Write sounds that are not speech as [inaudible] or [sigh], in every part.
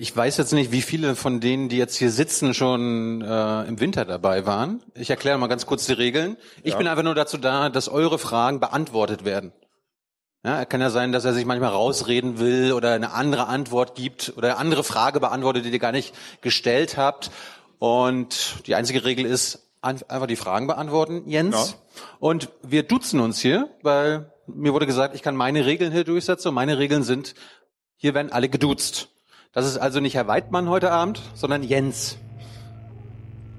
Ich weiß jetzt nicht, wie viele von denen, die jetzt hier sitzen, schon äh, im Winter dabei waren. Ich erkläre mal ganz kurz die Regeln. Ich Ja. bin einfach nur dazu da, dass eure Fragen beantwortet werden. Ja, kann ja sein, dass er sich manchmal rausreden will oder eine andere Antwort gibt oder eine andere Frage beantwortet, die ihr gar nicht gestellt habt. Und die einzige Regel ist, einfach die Fragen beantworten, Jens. Und wir duzen uns hier, weil mir wurde gesagt, ich kann meine Regeln hier durchsetzen und meine Regeln sind, hier werden alle geduzt. Das ist also nicht Herr Weidmann heute Abend, sondern Jens.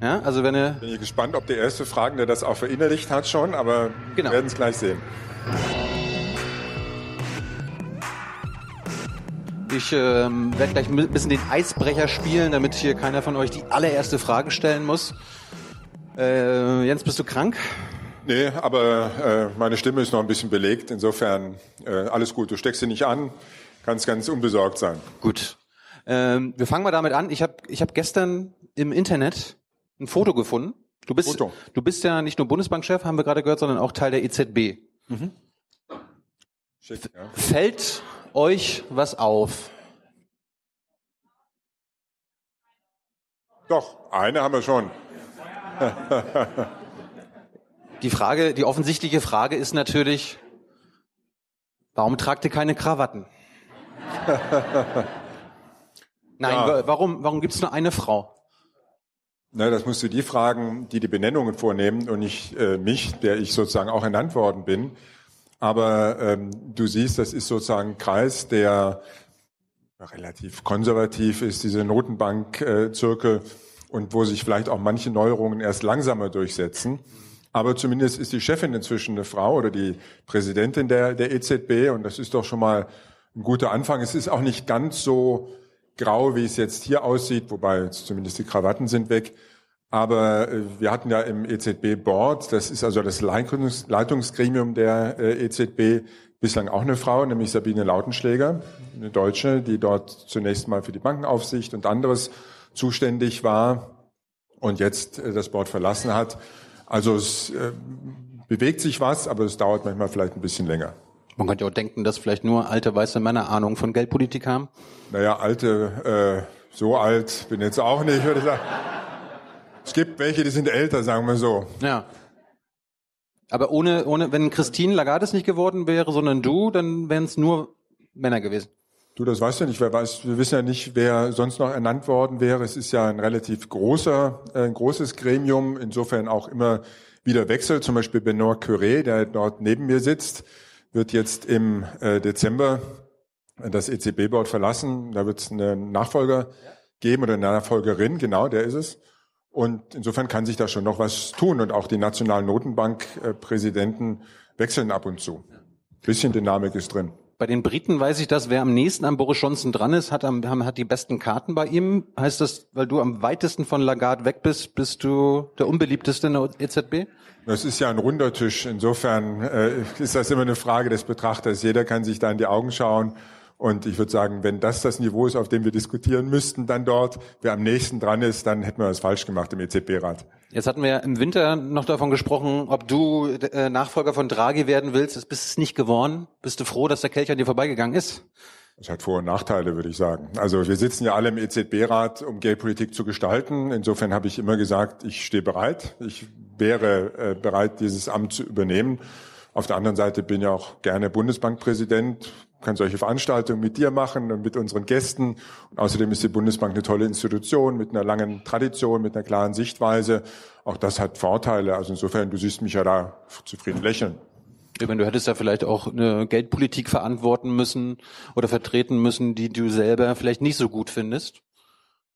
Ja, also wenn er, Bin ich gespannt, ob der erste Fragende das auch verinnerlicht hat schon, aber Genau. wir werden es gleich sehen. ich ähm, werde gleich ein bisschen den Eisbrecher spielen, damit hier keiner von euch die allererste Frage stellen muss. Äh, Jens, bist du krank? Nee, aber äh, meine Stimme ist noch ein bisschen belegt. Insofern äh, alles gut. Du steckst sie nicht an, kannst ganz unbesorgt sein. Gut. Ähm, wir fangen mal damit an. Ich habe ich hab gestern im Internet ein Foto gefunden. Du bist, Foto. du bist ja nicht nur Bundesbankchef, haben wir gerade gehört, sondern auch Teil der EZB. Schick, ja. Fällt euch was auf? Doch, eine haben wir schon. [laughs] Die Frage, die offensichtliche Frage ist natürlich, warum tragt ihr keine Krawatten? [laughs] Nein, Ja. wa- warum, warum gibt's nur eine Frau? Na, das musst du die fragen, die die Benennungen vornehmen und nicht äh, mich, der ich sozusagen auch ernannt worden bin. Aber ähm, du siehst, das ist sozusagen ein Kreis, der relativ konservativ ist, diese Notenbank-Zirkel und wo sich vielleicht auch manche Neuerungen erst langsamer durchsetzen. Aber zumindest ist die Chefin inzwischen eine Frau oder die Präsidentin der, der EZB und das ist doch schon mal ein guter Anfang. Es ist auch nicht ganz so grau, wie es jetzt hier aussieht, wobei zumindest die Krawatten sind weg. Aber äh, wir hatten ja im EZB-Board, das ist also das Leitungs Leitungsgremium der äh, EZB, bislang auch eine Frau, nämlich Sabine Lautenschläger, eine Deutsche, die dort zunächst mal für die Bankenaufsicht und anderes zuständig war und jetzt äh, das Board verlassen hat. Also es bewegt sich was, aber es dauert manchmal vielleicht ein bisschen länger. Man könnte ja auch denken, dass vielleicht nur alte weiße Männer Ahnung von Geldpolitik haben. Naja, alte, äh, so alt bin jetzt auch nicht, würde ich sagen. Es gibt welche, die sind älter, sagen wir so. Ja. Aber ohne, ohne, wenn Christine Lagarde es nicht geworden wäre, sondern du, dann wären es nur Männer gewesen. Du, das weißt du nicht. Wer weiß, wir wissen ja nicht, wer sonst noch ernannt worden wäre. Es ist ja ein relativ großer, äh, ein großes Gremium, insofern auch immer wieder Wechsel. Zum Beispiel Benoit Curé, der dort neben mir sitzt, wird jetzt im äh, Dezember das EZB-Board verlassen. Da wird es einen Nachfolger geben oder eine Nachfolgerin, genau, der ist es. Und insofern kann sich da schon noch was tun. Und auch die nationalen Notenbankpräsidenten wechseln ab und zu. Bisschen Dynamik ist drin. Bei den Briten weiß ich das, wer am nächsten an Boris Johnson dran ist, hat, am, hat die besten Karten bei ihm. Heißt das, weil du am weitesten von Lagarde weg bist, bist du der unbeliebteste in der EZB? Das ist ja ein runder Tisch. Insofern äh, ist das immer eine Frage des Betrachters. Jeder kann sich da in die Augen schauen. Und ich würde sagen, wenn das das Niveau ist, auf dem wir diskutieren müssten, dann dort, wer am nächsten dran ist, dann hätten wir was falsch gemacht im EZB-Rat. Jetzt hatten wir im Winter noch davon gesprochen, ob du äh, Nachfolger von Draghi werden willst. Das bist es nicht geworden. Bist du froh, dass der Kelch an dir vorbeigegangen ist? Das hat Vor- und Nachteile, würde ich sagen. Also wir sitzen ja alle im EZB-Rat, um Geldpolitik zu gestalten. Insofern habe ich immer gesagt, ich stehe bereit. Ich wäre äh, bereit, dieses Amt zu übernehmen. Auf der anderen Seite bin ich auch gerne Bundesbankpräsident, kann solche Veranstaltungen mit dir machen und mit unseren Gästen. Und außerdem ist die Bundesbank eine tolle Institution mit einer langen Tradition, mit einer klaren Sichtweise. Auch das hat Vorteile. Also insofern, du siehst mich ja da zufrieden lächeln. Ich meine, du hättest ja vielleicht auch eine Geldpolitik verantworten müssen oder vertreten müssen, die du selber vielleicht nicht so gut findest.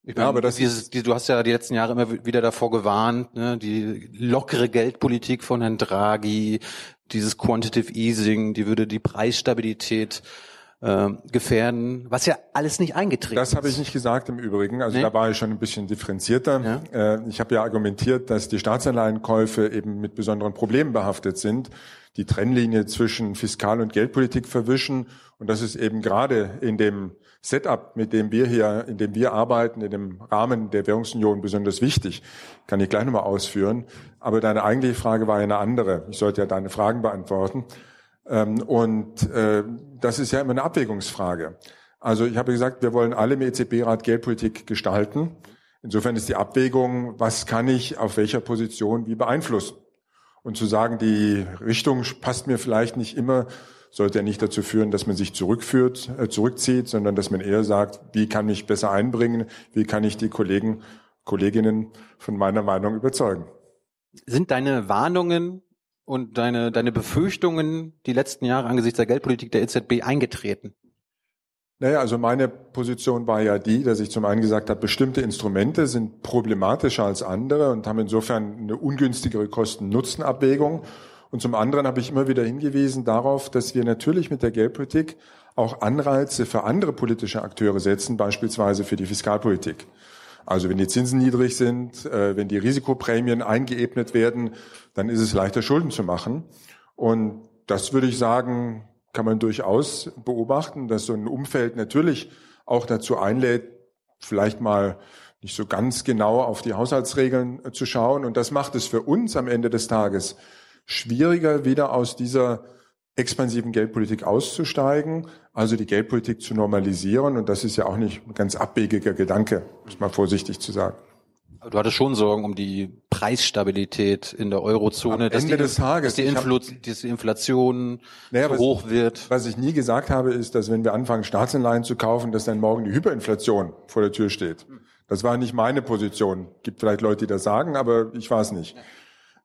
Ich Ja, aber das dieses, die, du hast ja die letzten Jahre immer wieder davor gewarnt, ne, die lockere Geldpolitik von Herrn Draghi, dieses Quantitative Easing, die würde die Preisstabilität äh, gefährden, was ja alles nicht eingetreten Das habe ich ist. nicht gesagt im Übrigen. Also Nee? da war ich schon ein bisschen differenzierter. Äh, Ich habe ja argumentiert, dass die Staatsanleihenkäufe eben mit besonderen Problemen behaftet sind, die Trennlinie zwischen Fiskal- und Geldpolitik verwischen. Und das ist eben gerade in dem Setup, mit dem wir hier, in dem wir arbeiten, in dem Rahmen der Währungsunion besonders wichtig. Kann ich gleich nochmal ausführen. Aber deine eigentliche Frage war ja eine andere. Ich sollte ja deine Fragen beantworten. Ähm, Und äh, das ist ja immer eine Abwägungsfrage. Also ich habe gesagt, wir wollen alle im EZB-Rat Geldpolitik gestalten. Insofern ist die Abwägung, was kann ich auf welcher Position wie beeinflussen? Und zu sagen, die Richtung passt mir vielleicht nicht immer, sollte ja nicht dazu führen, dass man sich zurückführt, äh, zurückzieht, sondern dass man eher sagt, wie kann ich besser einbringen, wie kann ich die Kollegen, Kolleginnen von meiner Meinung überzeugen. Sind deine Warnungen und deine, deine Befürchtungen die letzten Jahre angesichts der Geldpolitik der EZB eingetreten? Naja, also meine Position war ja die, dass ich zum einen gesagt habe, bestimmte Instrumente sind problematischer als andere und haben insofern eine ungünstigere Kosten-Nutzen-Abwägung. Und zum anderen habe ich immer wieder hingewiesen darauf, dass wir natürlich mit der Geldpolitik auch Anreize für andere politische Akteure setzen, beispielsweise für die Fiskalpolitik. Also wenn die Zinsen niedrig sind, äh, wenn die Risikoprämien eingeebnet werden, dann ist es leichter, Schulden zu machen. Und das würde ich sagen, kann man durchaus beobachten, dass so ein Umfeld natürlich auch dazu einlädt, vielleicht mal nicht so ganz genau auf die Haushaltsregeln zu schauen. Und das macht es für uns am Ende des Tages schwieriger, wieder aus dieser expansiven Geldpolitik auszusteigen, also die Geldpolitik zu normalisieren. Und das ist ja auch nicht ein ganz abwegiger Gedanke, muss man vorsichtig zu sagen. Aber du hattest schon Sorgen um die Preisstabilität in der Eurozone, dass, die, dass die, Infl dass die Inflation naja, was, hoch wird. Was ich nie gesagt habe, ist, dass wenn wir anfangen, Staatsanleihen zu kaufen, dass dann morgen die Hyperinflation vor der Tür steht. Das war nicht meine Position. Gibt vielleicht Leute, die das sagen, aber ich war es nicht.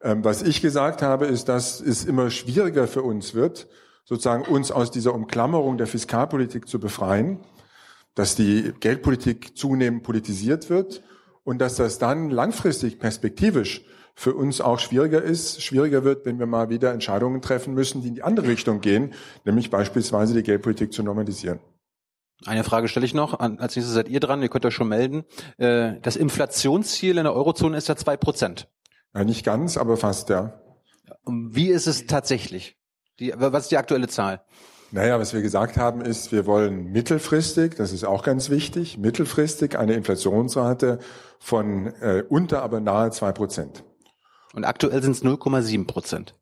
Ähm, was ich gesagt habe, ist, dass es immer schwieriger für uns wird, sozusagen uns aus dieser Umklammerung der Fiskalpolitik zu befreien, dass die Geldpolitik zunehmend politisiert wird und dass das dann langfristig perspektivisch für uns auch schwieriger ist, schwieriger wird, wenn wir mal wieder Entscheidungen treffen müssen, die in die andere Richtung gehen, nämlich beispielsweise die Geldpolitik zu normalisieren. Eine Frage stelle ich noch. Als nächstes seid ihr dran. Ihr könnt euch schon melden. Äh, das Inflationsziel in der Eurozone ist ja zwei Prozent. Ja, nicht ganz, aber fast, ja. Wie ist es tatsächlich? Die, was ist die aktuelle Zahl? Naja, was wir gesagt haben ist, wir wollen mittelfristig, das ist auch ganz wichtig, mittelfristig eine Inflationsrate von äh, unter, aber nahe zwei Prozent. Und aktuell sind es 0,7 Prozent.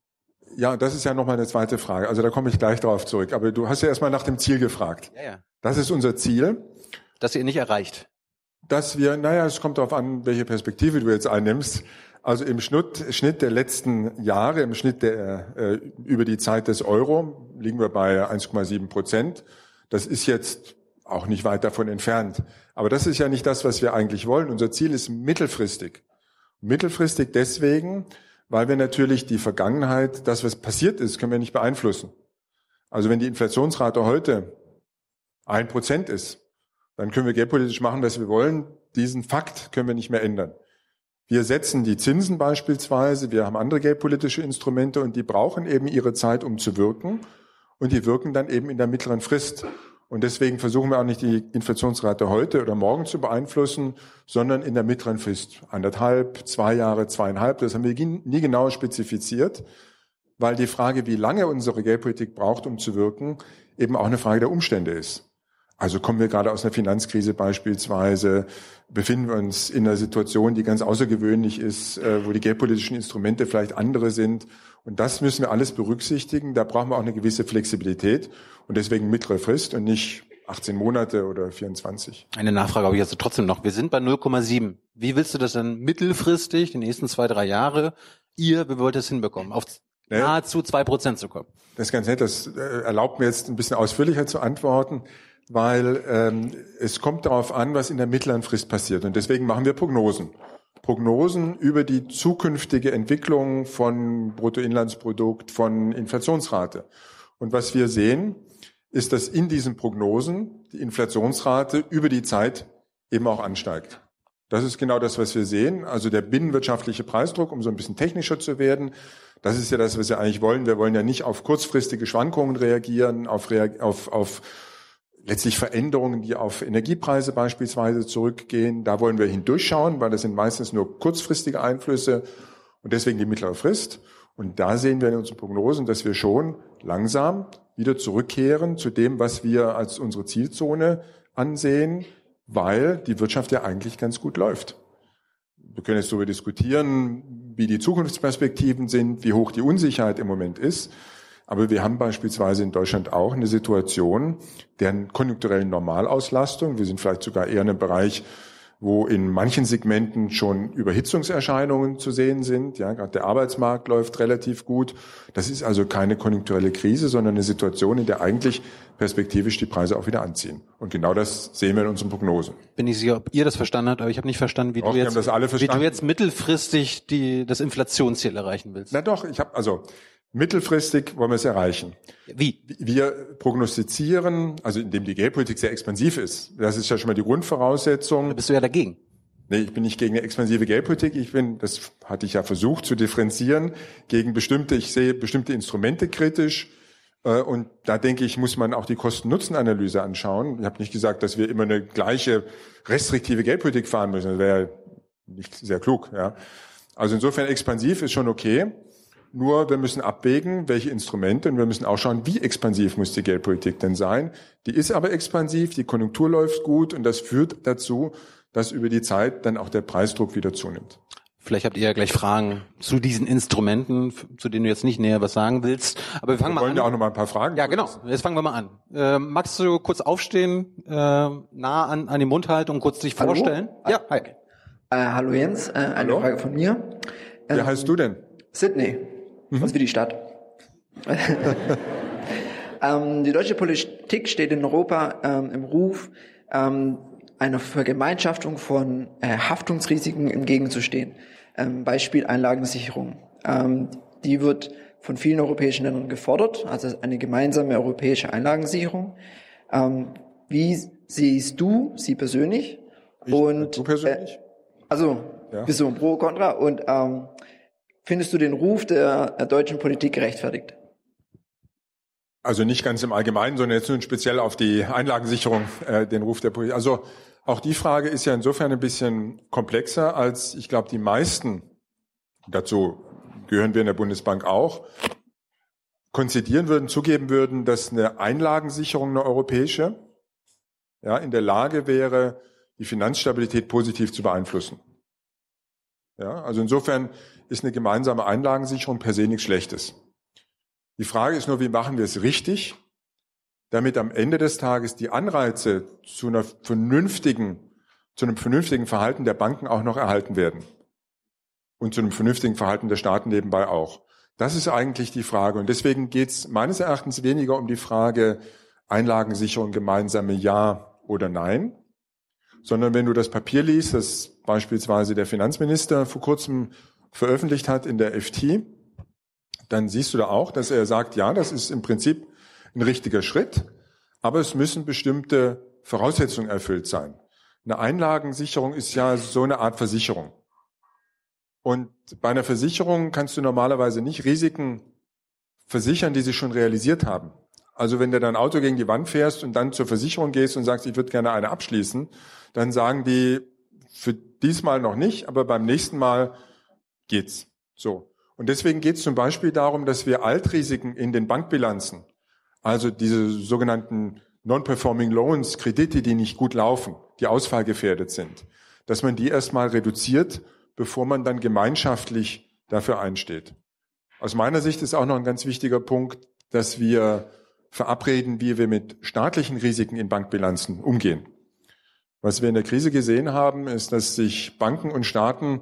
Ja, das ist ja nochmal eine zweite Frage. Also da komme ich gleich darauf zurück. Aber du hast ja erstmal nach dem Ziel gefragt. Ja, ja. Das ist unser Ziel. Das ihr nicht erreicht. Dass wir, naja, es kommt darauf an, welche Perspektive du jetzt einnimmst. Also im Schnitt, Schnitt der letzten Jahre, im Schnitt der, äh, über die Zeit des Euro liegen wir bei 1,7 Prozent. Das ist jetzt auch nicht weit davon entfernt. Aber das ist ja nicht das, was wir eigentlich wollen. Unser Ziel ist mittelfristig. Mittelfristig deswegen, weil wir natürlich die Vergangenheit, das, was passiert ist, können wir nicht beeinflussen. Also wenn die Inflationsrate heute ein Prozent ist, dann können wir geldpolitisch machen, was wir wollen. Diesen Fakt können wir nicht mehr ändern. Wir setzen die Zinsen beispielsweise, wir haben andere geldpolitische Instrumente und die brauchen eben ihre Zeit, um zu wirken. Und die wirken dann eben in der mittleren Frist. Und deswegen versuchen wir auch nicht die Inflationsrate heute oder morgen zu beeinflussen, sondern in der mittleren Frist. Anderthalb, zwei Jahre, zweieinhalb. Das haben wir nie genau spezifiziert, weil die Frage, wie lange unsere Geldpolitik braucht, um zu wirken, eben auch eine Frage der Umstände ist. Also kommen wir gerade aus einer Finanzkrise beispielsweise, befinden wir uns in einer Situation, die ganz außergewöhnlich ist, äh, wo die geldpolitischen Instrumente vielleicht andere sind. Und das müssen wir alles berücksichtigen. Da brauchen wir auch eine gewisse Flexibilität und deswegen mittlere Frist und nicht 18 Monate oder 24. Eine Nachfrage habe ich jetzt trotzdem noch. Wir sind bei 0,7. Wie willst du das dann mittelfristig, die nächsten zwei, drei Jahre, ihr, wie wollt ihr es hinbekommen, auf nahezu zwei Prozent zu kommen? Das ist ganz nett. Das äh, erlaubt mir jetzt ein bisschen ausführlicher zu antworten weil ähm, es kommt darauf an, was in der mittleren Frist passiert. Und deswegen machen wir Prognosen. Prognosen über die zukünftige Entwicklung von Bruttoinlandsprodukt, von Inflationsrate. Und was wir sehen, ist, dass in diesen Prognosen die Inflationsrate über die Zeit eben auch ansteigt. Das ist genau das, was wir sehen. Also der binnenwirtschaftliche Preisdruck, um so ein bisschen technischer zu werden, das ist ja das, was wir eigentlich wollen. Wir wollen ja nicht auf kurzfristige Schwankungen reagieren, auf, auf, auf letztlich Veränderungen, die auf Energiepreise beispielsweise zurückgehen. Da wollen wir hindurchschauen, weil das sind meistens nur kurzfristige Einflüsse und deswegen die mittlere Frist. Und da sehen wir in unseren Prognosen, dass wir schon langsam wieder zurückkehren zu dem, was wir als unsere Zielzone ansehen, weil die Wirtschaft ja eigentlich ganz gut läuft. Wir können jetzt darüber diskutieren, wie die Zukunftsperspektiven sind, wie hoch die Unsicherheit im Moment ist. Aber wir haben beispielsweise in Deutschland auch eine Situation der konjunkturellen Normalauslastung. Wir sind vielleicht sogar eher in einem Bereich, wo in manchen Segmenten schon Überhitzungserscheinungen zu sehen sind. Ja, gerade der Arbeitsmarkt läuft relativ gut. Das ist also keine konjunkturelle Krise, sondern eine Situation, in der eigentlich perspektivisch die Preise auch wieder anziehen. Und genau das sehen wir in unseren Prognosen. Bin ich sicher, ob ihr das verstanden habt, aber ich habe nicht verstanden, wie, Doch, du, jetzt, wie du jetzt mittelfristig die, das Inflationsziel erreichen willst. Na doch, ich habe also Mittelfristig wollen wir es erreichen. Wie? Wir prognostizieren, also indem die Geldpolitik sehr expansiv ist. Das ist ja schon mal die Grundvoraussetzung. Da bist du ja dagegen. Nee, ich bin nicht gegen eine expansive Geldpolitik. Ich bin, das hatte ich ja versucht zu differenzieren, gegen bestimmte, ich sehe bestimmte Instrumente kritisch. Äh, und da denke ich, muss man auch die Kosten-Nutzen-Analyse anschauen. Ich habe nicht gesagt, dass wir immer eine gleiche restriktive Geldpolitik fahren müssen. Das wäre nicht sehr klug. Ja. Also insofern expansiv ist schon okay. Nur wir müssen abwägen, welche Instrumente und wir müssen auch schauen, wie expansiv muss die Geldpolitik denn sein. Die ist aber expansiv, die Konjunktur läuft gut und das führt dazu, dass über die Zeit dann auch der Preisdruck wieder zunimmt. Vielleicht habt ihr ja gleich Fragen zu diesen Instrumenten, zu denen du jetzt nicht näher was sagen willst. Aber wir fangen wir mal wollen an. ja auch noch mal ein paar Fragen. Ja, genau. Jetzt fangen wir mal an. Äh, magst du kurz aufstehen, äh, nah an, an den Mund halten und kurz dich hallo? vorstellen? Ja, hi. Äh, hallo Jens, äh, eine hallo? Frage von mir. Ähm, Wie heißt du denn? Sydney. Mhm. Was wie die Stadt. [laughs] ähm, die deutsche Politik steht in Europa ähm, im Ruf, ähm, einer Vergemeinschaftung von äh, Haftungsrisiken entgegenzustehen. Ähm, Beispiel Einlagensicherung. Ähm, die wird von vielen europäischen Ländern gefordert, also eine gemeinsame europäische Einlagensicherung. Ähm, wie siehst du sie persönlich? Ich, und du persönlich? Äh, also ja. bist du ein Pro, Contra und ähm, Findest du den Ruf der, deutschen Politik gerechtfertigt? Also nicht ganz im Allgemeinen, sondern jetzt nur speziell auf die Einlagensicherung, äh, den Ruf der Politik. Also auch die Frage ist ja insofern ein bisschen komplexer, als ich glaube, die meisten, dazu gehören wir in der Bundesbank auch, konzidieren würden, zugeben würden, dass eine Einlagensicherung, eine europäische, ja, in der Lage wäre, die Finanzstabilität positiv zu beeinflussen. Ja, also insofern ist eine gemeinsame Einlagensicherung per se nichts Schlechtes. Die Frage ist nur, wie machen wir es richtig, damit am Ende des Tages die Anreize zu einer vernünftigen, zu einem vernünftigen Verhalten der Banken auch noch erhalten werden. Und zu einem vernünftigen Verhalten der Staaten nebenbei auch. Das ist eigentlich die Frage. Und deswegen geht es meines Erachtens weniger um die Frage Einlagensicherung gemeinsame Ja oder Nein, sondern wenn du das Papier liest, das beispielsweise der Finanzminister vor kurzem veröffentlicht hat in der FT, dann siehst du da auch, dass er sagt, ja, das ist im Prinzip ein richtiger Schritt, aber es müssen bestimmte Voraussetzungen erfüllt sein. Eine Einlagensicherung ist ja so eine Art Versicherung. Und bei einer Versicherung kannst du normalerweise nicht Risiken versichern, die sich schon realisiert haben. Also wenn du dein Auto gegen die Wand fährst und dann zur Versicherung gehst und sagst, ich würde gerne eine abschließen, dann sagen die, für diesmal noch nicht, aber beim nächsten Mal geht's. So. Und deswegen geht es zum Beispiel darum, dass wir Altrisiken in den Bankbilanzen, also diese sogenannten Non-Performing Loans, Kredite, die nicht gut laufen, die ausfallgefährdet sind, dass man die erstmal reduziert, bevor man dann gemeinschaftlich dafür einsteht. Aus meiner Sicht ist auch noch ein ganz wichtiger Punkt, dass wir verabreden, wie wir mit staatlichen Risiken in Bankbilanzen umgehen. Was wir in der Krise gesehen haben, ist, dass sich Banken und Staaten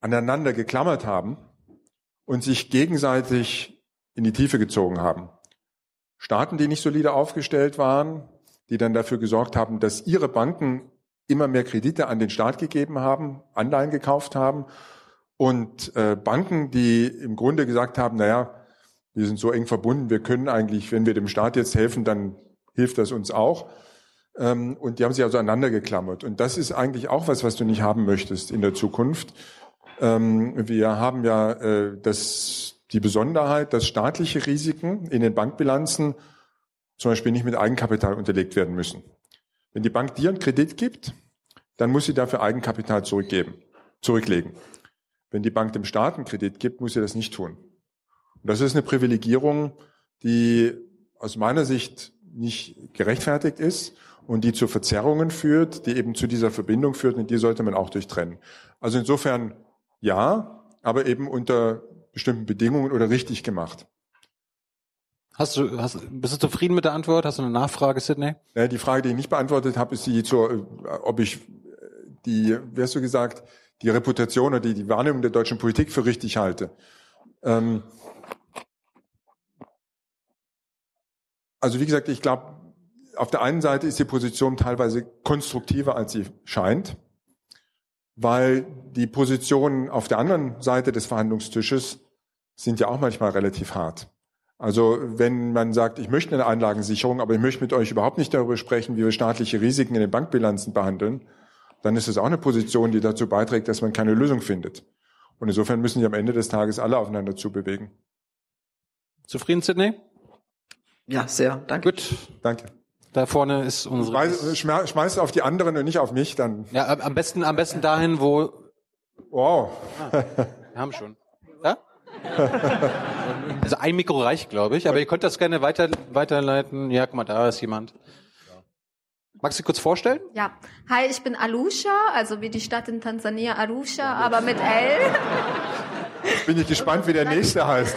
aneinander geklammert haben und sich gegenseitig in die Tiefe gezogen haben. Staaten, die nicht solide aufgestellt waren, die dann dafür gesorgt haben, dass ihre Banken immer mehr Kredite an den Staat gegeben haben, Anleihen gekauft haben und äh, Banken, die im Grunde gesagt haben, naja, wir sind so eng verbunden, wir können eigentlich, wenn wir dem Staat jetzt helfen, dann hilft das uns auch. Ähm, und die haben sich also aneinander geklammert. Und das ist eigentlich auch was, was du nicht haben möchtest in der Zukunft. Ähm, wir haben ja äh, das, die Besonderheit, dass staatliche Risiken in den Bankbilanzen zum Beispiel nicht mit Eigenkapital unterlegt werden müssen. Wenn die Bank dir einen Kredit gibt, dann muss sie dafür Eigenkapital zurückgeben, zurücklegen. Wenn die Bank dem Staat einen Kredit gibt, muss sie das nicht tun. Und das ist eine Privilegierung, die aus meiner Sicht nicht gerechtfertigt ist und die zu Verzerrungen führt, die eben zu dieser Verbindung führt und die sollte man auch durchtrennen. Also insofern ja, aber eben unter bestimmten Bedingungen oder richtig gemacht. Hast du, hast, bist du zufrieden mit der Antwort? Hast du eine Nachfrage, Sidney? Ja, die Frage, die ich nicht beantwortet habe, ist die zur, ob ich die, wie hast du gesagt, die Reputation oder die, die Wahrnehmung der deutschen Politik für richtig halte. Ähm, also wie gesagt, ich glaube, auf der einen Seite ist die Position teilweise konstruktiver, als sie scheint, weil die Positionen auf der anderen Seite des Verhandlungstisches sind ja auch manchmal relativ hart. Also wenn man sagt, ich möchte eine Einlagensicherung, aber ich möchte mit euch überhaupt nicht darüber sprechen, wie wir staatliche Risiken in den Bankbilanzen behandeln, dann ist es auch eine Position, die dazu beiträgt, dass man keine Lösung findet. Und insofern müssen die am Ende des Tages alle aufeinander zubewegen. Zufrieden, Sidney? Ja, sehr. Danke. Gut. Danke. Da vorne ist unsere. Schmeiß, schmeiß auf die anderen und nicht auf mich, dann. Ja, am besten, am besten dahin, wo. Wow. Ah, wir haben schon. Ja? Also ein Mikro reicht, glaube ich, aber ihr könnt das gerne weiter, weiterleiten. Ja, guck mal, da ist jemand. Magst du dich kurz vorstellen? Ja. Hi, ich bin Arusha, also wie die Stadt in Tansania, Arusha, aber mit L. Bin ich gespannt, wie der nächste heißt.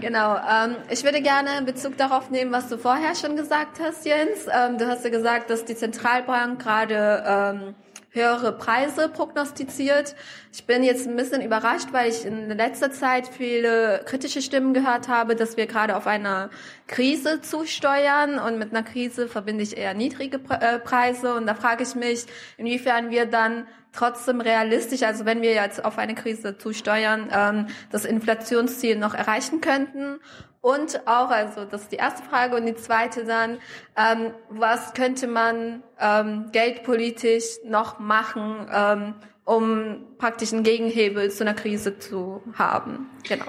Genau. Ähm, ich würde gerne Bezug darauf nehmen, was du vorher schon gesagt hast, Jens. Ähm, du hast ja gesagt, dass die Zentralbank gerade ähm, höhere Preise prognostiziert. Ich bin jetzt ein bisschen überrascht, weil ich in letzter Zeit viele kritische Stimmen gehört habe, dass wir gerade auf eine Krise zusteuern und mit einer Krise verbinde ich eher niedrige äh, Preise und da frage ich mich, inwiefern wir dann trotzdem realistisch, also wenn wir jetzt auf eine Krise zusteuern, ähm, das Inflationsziel noch erreichen könnten und auch, also das ist die erste Frage und die zweite dann, ähm, was könnte man ähm, geldpolitisch noch machen, ähm, um praktisch einen Gegenhebel zu einer Krise zu haben? Genau.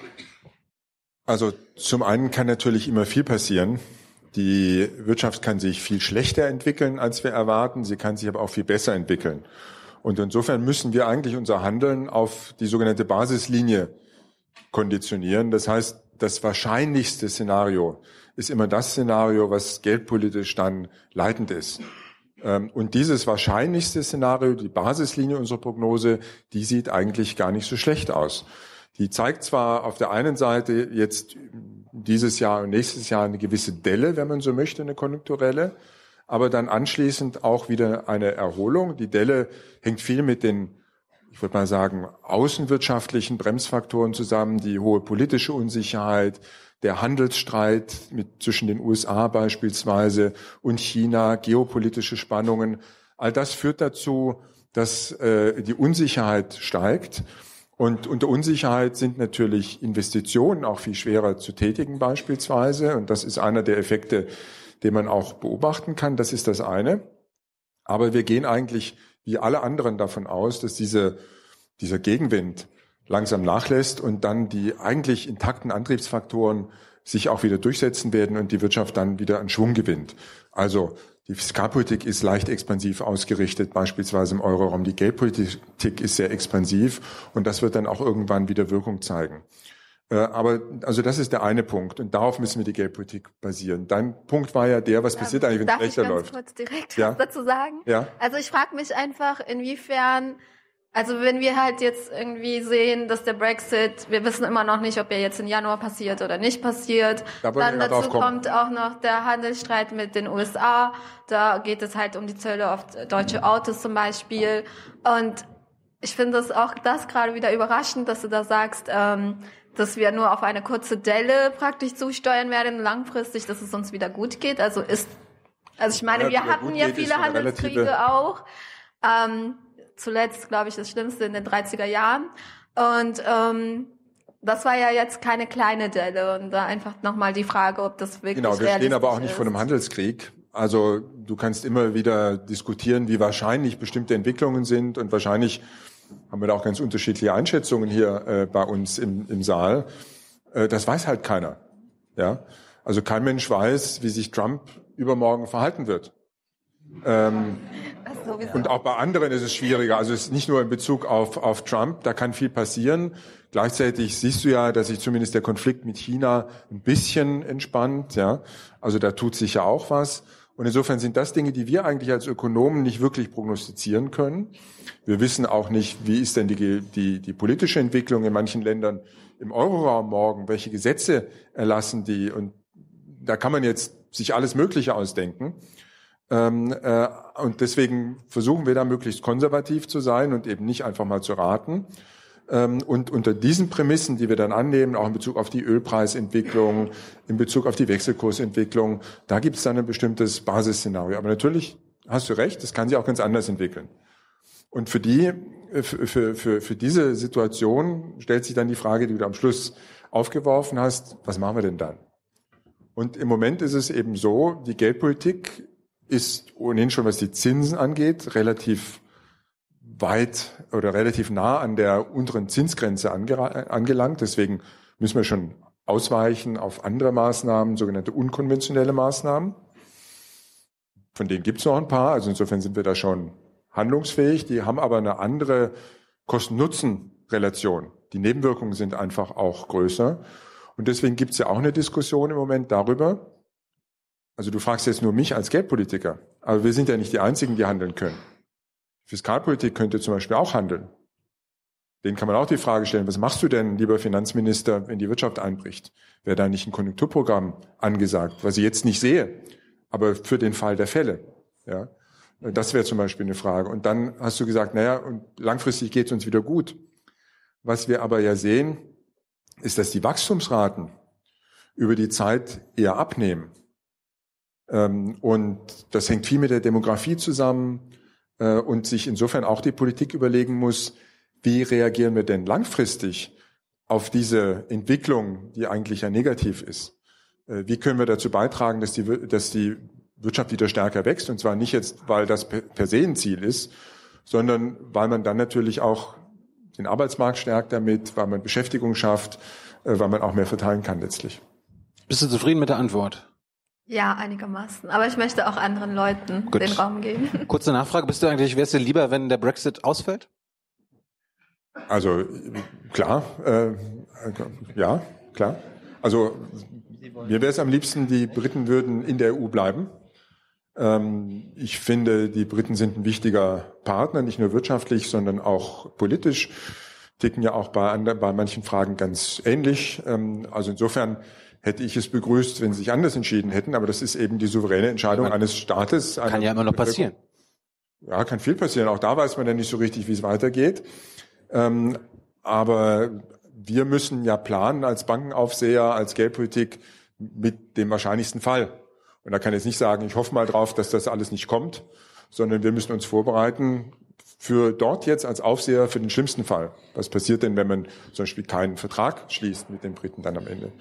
Also zum einen kann natürlich immer viel passieren. Die Wirtschaft kann sich viel schlechter entwickeln, als wir erwarten. Sie kann sich aber auch viel besser entwickeln. Und insofern müssen wir eigentlich unser Handeln auf die sogenannte Basislinie konditionieren. Das heißt, das wahrscheinlichste Szenario ist immer das Szenario, was geldpolitisch dann leitend ist. Ähm, und dieses wahrscheinlichste Szenario, die Basislinie unserer Prognose, die sieht eigentlich gar nicht so schlecht aus. Die zeigt zwar auf der einen Seite jetzt dieses Jahr und nächstes Jahr eine gewisse Delle, wenn man so möchte, eine konjunkturelle, aber dann anschließend auch wieder eine Erholung. Die Delle hängt viel mit den ich würde mal sagen, außenwirtschaftlichen Bremsfaktoren zusammen, die hohe politische Unsicherheit, der Handelsstreit mit, zwischen den USA beispielsweise und China, geopolitische Spannungen. All das führt dazu, dass äh, die Unsicherheit steigt. Und unter Unsicherheit sind natürlich Investitionen auch viel schwerer zu tätigen beispielsweise. Und das ist einer der Effekte, den man auch beobachten kann. Das ist das eine. Aber wir gehen eigentlich wie alle anderen davon aus, dass diese, dieser Gegenwind langsam nachlässt und dann die eigentlich intakten Antriebsfaktoren sich auch wieder durchsetzen werden und die Wirtschaft dann wieder an Schwung gewinnt. Also die Fiskalpolitik ist leicht expansiv ausgerichtet, beispielsweise im Euroraum. Die Geldpolitik ist sehr expansiv und das wird dann auch irgendwann wieder Wirkung zeigen. Äh, aber also das ist der eine Punkt und darauf müssen wir die Geldpolitik basieren. Dein Punkt war ja der, was passiert eigentlich, wenn es schlechter läuft. Darf ich ganz kurz direkt ja? was dazu sagen? Ja. Also ich frage mich einfach, inwiefern, also wenn wir halt jetzt irgendwie sehen, dass der Brexit, wir wissen immer noch nicht, ob er jetzt im Januar passiert oder nicht passiert. Da Dann dazu kommt auch noch der Handelsstreit mit den USA. Da geht es halt um die Zölle auf deutsche Autos zum Beispiel. Und ich finde es auch das gerade wieder überraschend, dass du da sagst, ähm, dass wir nur auf eine kurze Delle praktisch zusteuern werden, langfristig, dass es uns wieder gut geht. Also ist, also ich meine, ja, wir hatten ja viele Handelskriege auch. Ähm, zuletzt, glaube ich, das Schlimmste in den 30er Jahren. Und ähm, das war ja jetzt keine kleine Delle. Und da einfach nochmal die Frage, ob das wirklich Genau, wir stehen aber auch nicht ist. vor einem Handelskrieg. Also du kannst immer wieder diskutieren, wie wahrscheinlich bestimmte Entwicklungen sind und wahrscheinlich haben wir da auch ganz unterschiedliche Einschätzungen hier äh, bei uns im, im Saal. Äh, das weiß halt keiner. Ja, also kein Mensch weiß, wie sich Trump übermorgen verhalten wird. Ähm, und auch bei anderen ist es schwieriger. Also es ist nicht nur in Bezug auf, auf Trump, da kann viel passieren. Gleichzeitig siehst du ja, dass sich zumindest der Konflikt mit China ein bisschen entspannt. Ja, also da tut sich ja auch was. Und insofern sind das Dinge, die wir eigentlich als Ökonomen nicht wirklich prognostizieren können. Wir wissen auch nicht, wie ist denn die, die, die politische Entwicklung in manchen Ländern, im Euroraum morgen, welche Gesetze erlassen die und da kann man jetzt sich alles Mögliche ausdenken. Ähm, äh, und deswegen versuchen wir da möglichst konservativ zu sein und eben nicht einfach mal zu raten. Ähm, und unter diesen Prämissen, die wir dann annehmen, auch in Bezug auf die Ölpreisentwicklung, in Bezug auf die Wechselkursentwicklung, da gibt es dann ein bestimmtes Basisszenario. Aber natürlich hast du recht, das kann sich auch ganz anders entwickeln. Und für die, äh, für, für, für diese Situation stellt sich dann die Frage, die du am Schluss aufgeworfen hast, was machen wir denn dann? Und im Moment ist es eben so, die Geldpolitik ist ohnehin schon, was die Zinsen angeht, relativ weit oder relativ nah an der unteren Zinsgrenze angelangt. Deswegen müssen wir schon ausweichen auf andere Maßnahmen, sogenannte unkonventionelle Maßnahmen. Von denen gibt es noch ein paar. Also insofern sind wir da schon handlungsfähig. Die haben aber eine andere Kosten-Nutzen-Relation. Die Nebenwirkungen sind einfach auch größer. Und deswegen gibt es ja auch eine Diskussion im Moment darüber. Also du fragst jetzt nur mich als Geldpolitiker, aber wir sind ja nicht die Einzigen, die handeln können. Fiskalpolitik könnte zum Beispiel auch handeln. Den kann man auch die Frage stellen, was machst du denn, lieber Finanzminister, wenn die Wirtschaft einbricht? Wäre da nicht ein Konjunkturprogramm angesagt, was ich jetzt nicht sehe, aber für den Fall der Fälle? Ja, das wäre zum Beispiel eine Frage. Und dann hast du gesagt, naja, und langfristig geht es uns wieder gut. Was wir aber ja sehen, ist, dass die Wachstumsraten über die Zeit eher abnehmen. Ähm, und das hängt viel mit der Demografie zusammen äh, und sich insofern auch die Politik überlegen muss, wie reagieren wir denn langfristig auf diese Entwicklung, die eigentlich ja negativ ist? Äh, wie können wir dazu beitragen, dass die, dass die Wirtschaft wieder stärker wächst? Und zwar nicht jetzt, weil das per se ein Ziel ist, sondern weil man dann natürlich auch den Arbeitsmarkt stärkt damit, weil man Beschäftigung schafft, äh, weil man auch mehr verteilen kann letztlich. Bist du zufrieden mit der Antwort? Ja, einigermaßen. Aber ich möchte auch anderen Leuten Gut. den Raum geben. [laughs] Kurze Nachfrage. Bist du eigentlich, wärst du lieber, wenn der Brexit ausfällt? Also, klar, äh, ja, klar. Also, mir wäre es am liebsten, die Briten würden in der EU bleiben. Ähm, ich finde, die Briten sind ein wichtiger Partner, nicht nur wirtschaftlich, sondern auch politisch. Ticken ja auch bei, anderen, bei manchen Fragen ganz ähnlich. Ähm, also insofern hätte ich es begrüßt, wenn sie sich anders entschieden hätten, aber das ist eben die souveräne Entscheidung man eines Staates. Kann ja immer noch passieren. Ja, kann viel passieren. Auch da weiß man ja nicht so richtig, wie es weitergeht. Ähm, aber wir müssen ja planen als Bankenaufseher, als Geldpolitik mit dem wahrscheinlichsten Fall. Und da kann ich jetzt nicht sagen, ich hoffe mal drauf, dass das alles nicht kommt, sondern wir müssen uns vorbereiten für dort jetzt als Aufseher für den schlimmsten Fall. Was passiert denn, wenn man zum Beispiel keinen Vertrag schließt mit den Briten dann am Ende?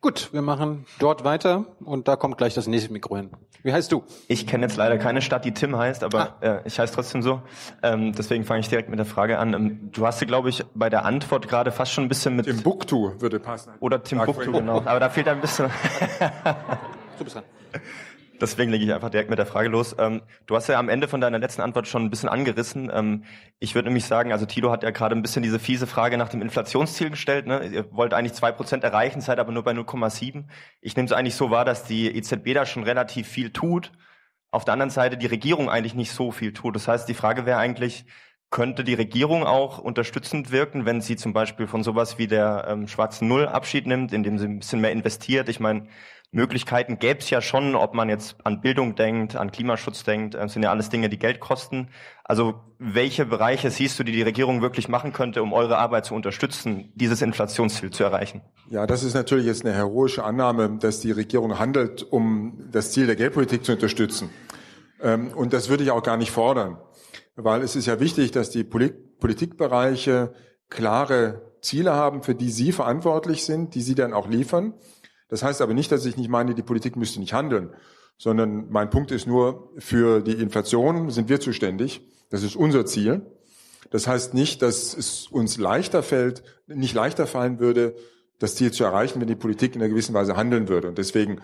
Gut, wir machen dort weiter und da kommt gleich das nächste Mikro hin. Wie heißt du? Ich kenne jetzt leider keine Stadt, die Tim heißt, aber ah. äh, ich heiße trotzdem so. Ähm, deswegen fange ich direkt mit der Frage an. Ähm, du hast, glaube ich, bei der Antwort gerade fast schon ein bisschen mit... Timbuktu würde passen. Oder Timbuktu, genau. Aber da fehlt ein bisschen... du bist dran. [laughs] Deswegen lege ich einfach direkt mit der Frage los. Ähm, du hast ja am Ende von deiner letzten Antwort schon ein bisschen angerissen. Ähm, ich würde nämlich sagen, also Tilo hat ja gerade ein bisschen diese fiese Frage nach dem Inflationsziel gestellt. Ne? Ihr wollt eigentlich zwei Prozent erreichen, seid aber nur bei 0,7. Ich nehme es eigentlich so wahr, dass die EZB da schon relativ viel tut. Auf der anderen Seite die Regierung eigentlich nicht so viel tut. Das heißt, die Frage wäre eigentlich, könnte die Regierung auch unterstützend wirken, wenn sie zum Beispiel von sowas wie der ähm, schwarzen Null Abschied nimmt, indem sie ein bisschen mehr investiert? Ich meine, Möglichkeiten gäbe es ja schon, ob man jetzt an Bildung denkt, an Klimaschutz denkt, das sind ja alles Dinge, die Geld kosten. Also welche Bereiche siehst du, die die Regierung wirklich machen könnte, um eure Arbeit zu unterstützen, dieses Inflationsziel zu erreichen? Ja, das ist natürlich jetzt eine heroische Annahme, dass die Regierung handelt, um das Ziel der Geldpolitik zu unterstützen. Ähm, und das würde ich auch gar nicht fordern, weil es ist ja wichtig, dass die Politikbereiche klare Ziele haben, für die sie verantwortlich sind, die sie dann auch liefern. Das heißt aber nicht, dass ich nicht meine, die Politik müsste nicht handeln, sondern mein Punkt ist nur, für die Inflation sind wir zuständig. Das ist unser Ziel. Das heißt nicht, dass es uns leichter fällt, nicht leichter fallen würde, das Ziel zu erreichen, wenn die Politik in einer gewissen Weise handeln würde. Und deswegen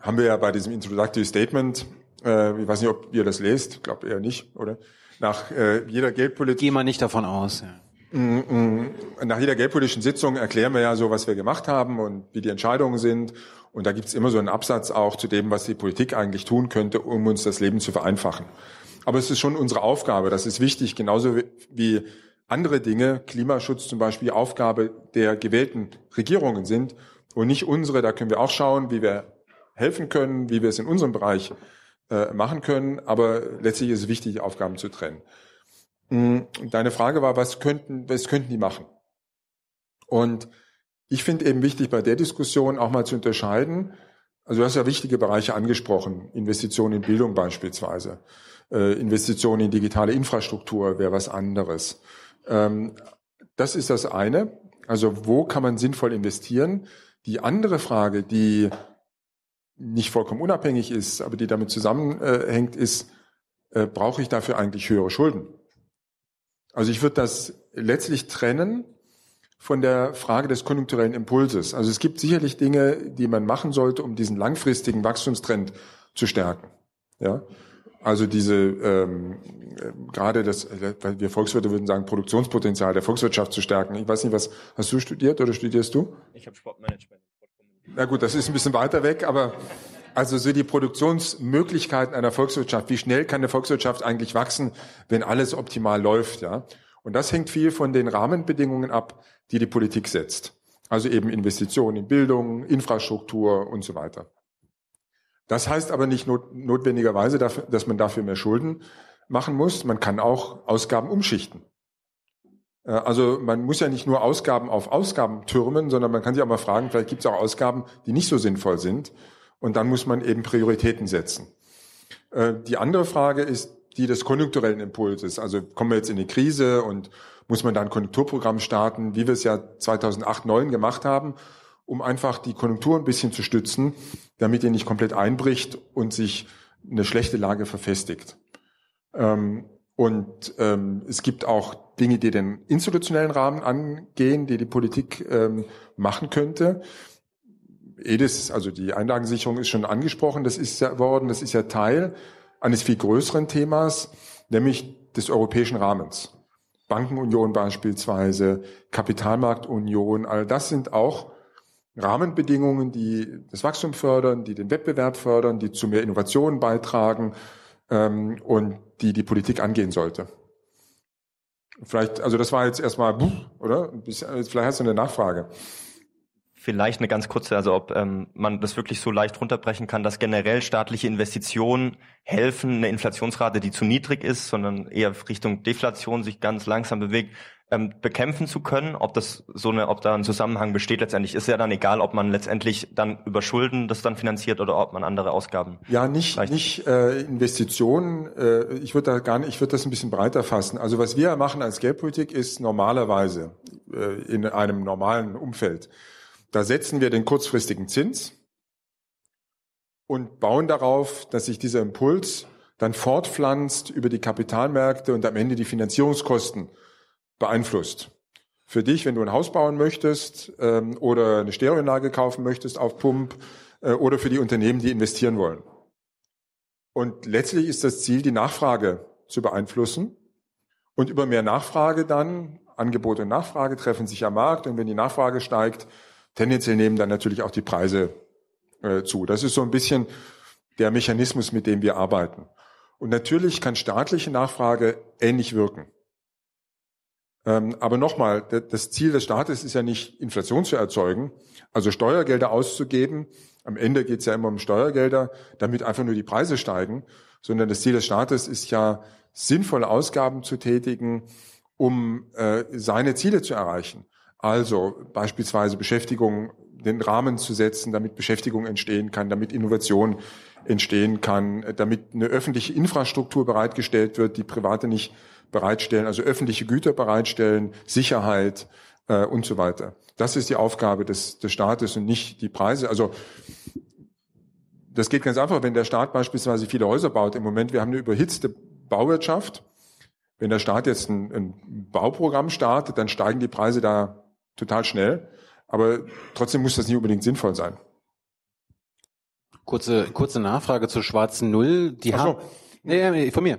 haben wir ja bei diesem Introductory Statement, äh, ich weiß nicht, ob ihr das lest, glaube eher nicht, oder? Nach äh, jeder Geldpolitik. Geh mal nicht davon aus. Ja. Mm, mm. Nach jeder geldpolitischen Sitzung erklären wir ja so, was wir gemacht haben und wie die Entscheidungen sind. Und da gibt's immer so einen Absatz auch zu dem, was die Politik eigentlich tun könnte, um uns das Leben zu vereinfachen. Aber es ist schon unsere Aufgabe, das ist wichtig, genauso wie andere Dinge, Klimaschutz zum Beispiel, Aufgabe der gewählten Regierungen sind und nicht unsere. Da können wir auch schauen, wie wir helfen können, wie wir es in unserem Bereich äh, machen können. Aber letztlich ist es wichtig, Aufgaben zu trennen. Hm, deine Frage war, was könnten, was könnten die machen? Und ich finde eben wichtig, bei der Diskussion auch mal zu unterscheiden. Also du hast ja wichtige Bereiche angesprochen, Investitionen in Bildung beispielsweise, äh, Investitionen in digitale Infrastruktur wäre was anderes. Ähm, das ist das eine. Also wo kann man sinnvoll investieren? Die andere Frage, die nicht vollkommen unabhängig ist, aber die damit zusammenhängt, ist, äh, brauche ich dafür eigentlich höhere Schulden? Also ich würde das letztlich trennen von der Frage des konjunkturellen Impulses. Also es gibt sicherlich Dinge, die man machen sollte, um diesen langfristigen Wachstumstrend zu stärken. Ja, also diese ähm, äh, gerade das, weil wir Volkswirte würden sagen, Produktionspotenzial der Volkswirtschaft zu stärken. Ich weiß nicht, was hast du studiert oder studierst du? Ich habe Sportmanagement. Na gut, das ist ein bisschen weiter weg, aber also so die Produktionsmöglichkeiten einer Volkswirtschaft. Wie schnell kann eine Volkswirtschaft eigentlich wachsen, wenn alles optimal läuft, ja? Und das hängt viel von den Rahmenbedingungen ab, die die Politik setzt. Also eben Investitionen in Bildung, Infrastruktur und so weiter. Das heißt aber nicht not notwendigerweise, dass man dafür mehr Schulden machen muss. Man kann auch Ausgaben umschichten. Äh, also man muss ja nicht nur Ausgaben auf Ausgaben türmen, sondern man kann sich auch mal fragen, vielleicht gibt es auch Ausgaben, die nicht so sinnvoll sind. Und dann muss man eben Prioritäten setzen. Äh, die andere Frage ist die des konjunkturellen Impulses. Also kommen wir jetzt in die Krise und muss man da ein Konjunkturprogramm starten, wie wir es ja 2008, 2009 gemacht haben, um einfach die Konjunktur ein bisschen zu stützen, damit ihr nicht komplett einbricht und sich eine schlechte Lage verfestigt. Ähm, und ähm, es gibt auch Dinge, die den institutionellen Rahmen angehen, die die Politik ähm, machen könnte. EDIS, also die Einlagensicherung ist schon angesprochen, das ist ja worden, das ist ja Teil eines viel größeren Themas, nämlich des europäischen Rahmens. Bankenunion beispielsweise, Kapitalmarktunion, all das sind auch Rahmenbedingungen, die das Wachstum fördern, die den Wettbewerb fördern, die zu mehr Innovationen beitragen ähm, und die die Politik angehen sollte. Vielleicht, also das war jetzt erstmal, oder? Vielleicht hast du eine Nachfrage. Vielleicht eine ganz kurze, also ob ähm, man das wirklich so leicht runterbrechen kann, dass generell staatliche Investitionen helfen, eine Inflationsrate, die zu niedrig ist, sondern eher Richtung Deflation sich ganz langsam bewegt, ähm, bekämpfen zu können. Ob das so eine, ob da ein Zusammenhang besteht, letztendlich ist ja dann egal, ob man letztendlich dann über Schulden das dann finanziert oder ob man andere Ausgaben. Ja, nicht nicht äh, Investitionen. Äh, ich würde da gar nicht, ich würde das ein bisschen breiter fassen. Also was wir machen als Geldpolitik ist normalerweise äh, in einem normalen Umfeld da setzen wir den kurzfristigen Zins und bauen darauf, dass sich dieser Impuls dann fortpflanzt über die Kapitalmärkte und am Ende die Finanzierungskosten beeinflusst. Für dich, wenn du ein Haus bauen möchtest ähm, oder eine Stereoanlage kaufen möchtest auf Pump äh, oder für die Unternehmen, die investieren wollen. Und letztlich ist das Ziel, die Nachfrage zu beeinflussen und über mehr Nachfrage dann, Angebot und Nachfrage treffen sich am Markt und wenn die Nachfrage steigt, Tendenziell nehmen dann natürlich auch die Preise äh, zu. Das ist so ein bisschen der Mechanismus, mit dem wir arbeiten. Und natürlich kann staatliche Nachfrage ähnlich wirken. Ähm, aber nochmal, das Ziel des Staates ist ja nicht, Inflation zu erzeugen, also Steuergelder auszugeben. Am Ende geht es ja immer um Steuergelder, damit einfach nur die Preise steigen, sondern das Ziel des Staates ist ja, sinnvolle Ausgaben zu tätigen, um äh, seine Ziele zu erreichen. Also beispielsweise Beschäftigung, den Rahmen zu setzen, damit Beschäftigung entstehen kann, damit Innovation entstehen kann, damit eine öffentliche Infrastruktur bereitgestellt wird, die Private nicht bereitstellen, also öffentliche Güter bereitstellen, Sicherheit äh, und so weiter. Das ist die Aufgabe des, des Staates und nicht die Preise. Also das geht ganz einfach, wenn der Staat beispielsweise viele Häuser baut. Im Moment, wir haben eine überhitzte Bauwirtschaft. Wenn der Staat jetzt ein, ein Bauprogramm startet, dann steigen die Preise da total schnell. Aber trotzdem muss das nicht unbedingt sinnvoll sein. Kurze, kurze Nachfrage zur schwarzen Null. Die so. haben, nee, nee, von mir.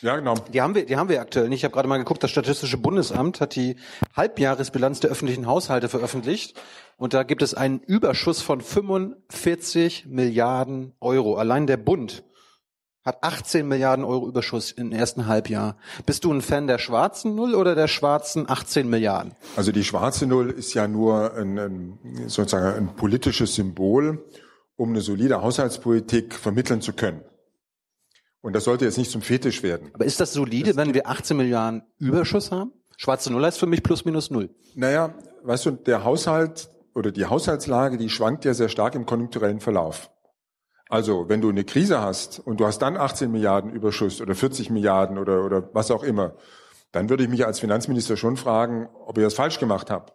Ja, genau. Die haben wir, die haben wir aktuell nicht. Ich habe gerade mal geguckt, das Statistische Bundesamt hat die Halbjahresbilanz der öffentlichen Haushalte veröffentlicht und da gibt es einen Überschuss von 45 Milliarden Euro. Allein der Bund hat 18 Milliarden Euro Überschuss im ersten Halbjahr. Bist du ein Fan der schwarzen Null oder der schwarzen 18 Milliarden? Also die schwarze Null ist ja nur ein, ein, sozusagen ein politisches Symbol, um eine solide Haushaltspolitik vermitteln zu können. Und das sollte jetzt nicht zum Fetisch werden. Aber ist das solide, das wenn wir 18 Milliarden Überschuss haben? Schwarze Null heißt für mich plus minus null. Naja, weißt du, der Haushalt oder die Haushaltslage, die schwankt ja sehr stark im konjunkturellen Verlauf. Also, wenn du eine Krise hast und du hast dann 18 Milliarden Überschuss oder 40 Milliarden oder, oder was auch immer, dann würde ich mich als Finanzminister schon fragen, ob ich das falsch gemacht habe.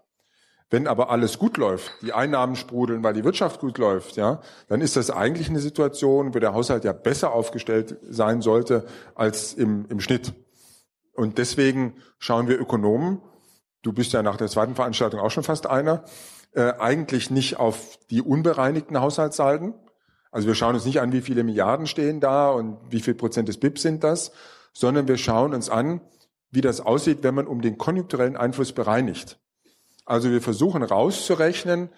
Wenn aber alles gut läuft, die Einnahmen sprudeln, weil die Wirtschaft gut läuft, ja, dann ist das eigentlich eine Situation, wo der Haushalt ja besser aufgestellt sein sollte als im, im Schnitt. Und deswegen schauen wir Ökonomen, du bist ja nach der zweiten Veranstaltung auch schon fast einer, äh, eigentlich nicht auf die unbereinigten Haushaltssalden, also wir schauen uns nicht an, wie viele Milliarden stehen da und wie viel Prozent des BIP sind das, sondern wir schauen uns an, wie das aussieht, wenn man um den konjunkturellen Einfluss bereinigt. Also wir versuchen rauszurechnen,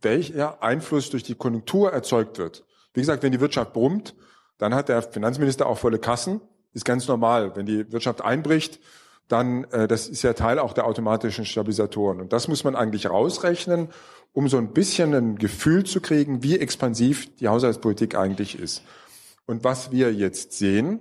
welcher Einfluss durch die Konjunktur erzeugt wird. Wie gesagt, wenn die Wirtschaft brummt, dann hat der Finanzminister auch volle Kassen. Ist ganz normal. Wenn die Wirtschaft einbricht, dann, äh, das ist ja Teil auch der automatischen Stabilisatoren. Und das muss man eigentlich rausrechnen um so ein bisschen ein Gefühl zu kriegen, wie expansiv die Haushaltspolitik eigentlich ist. Und was wir jetzt sehen,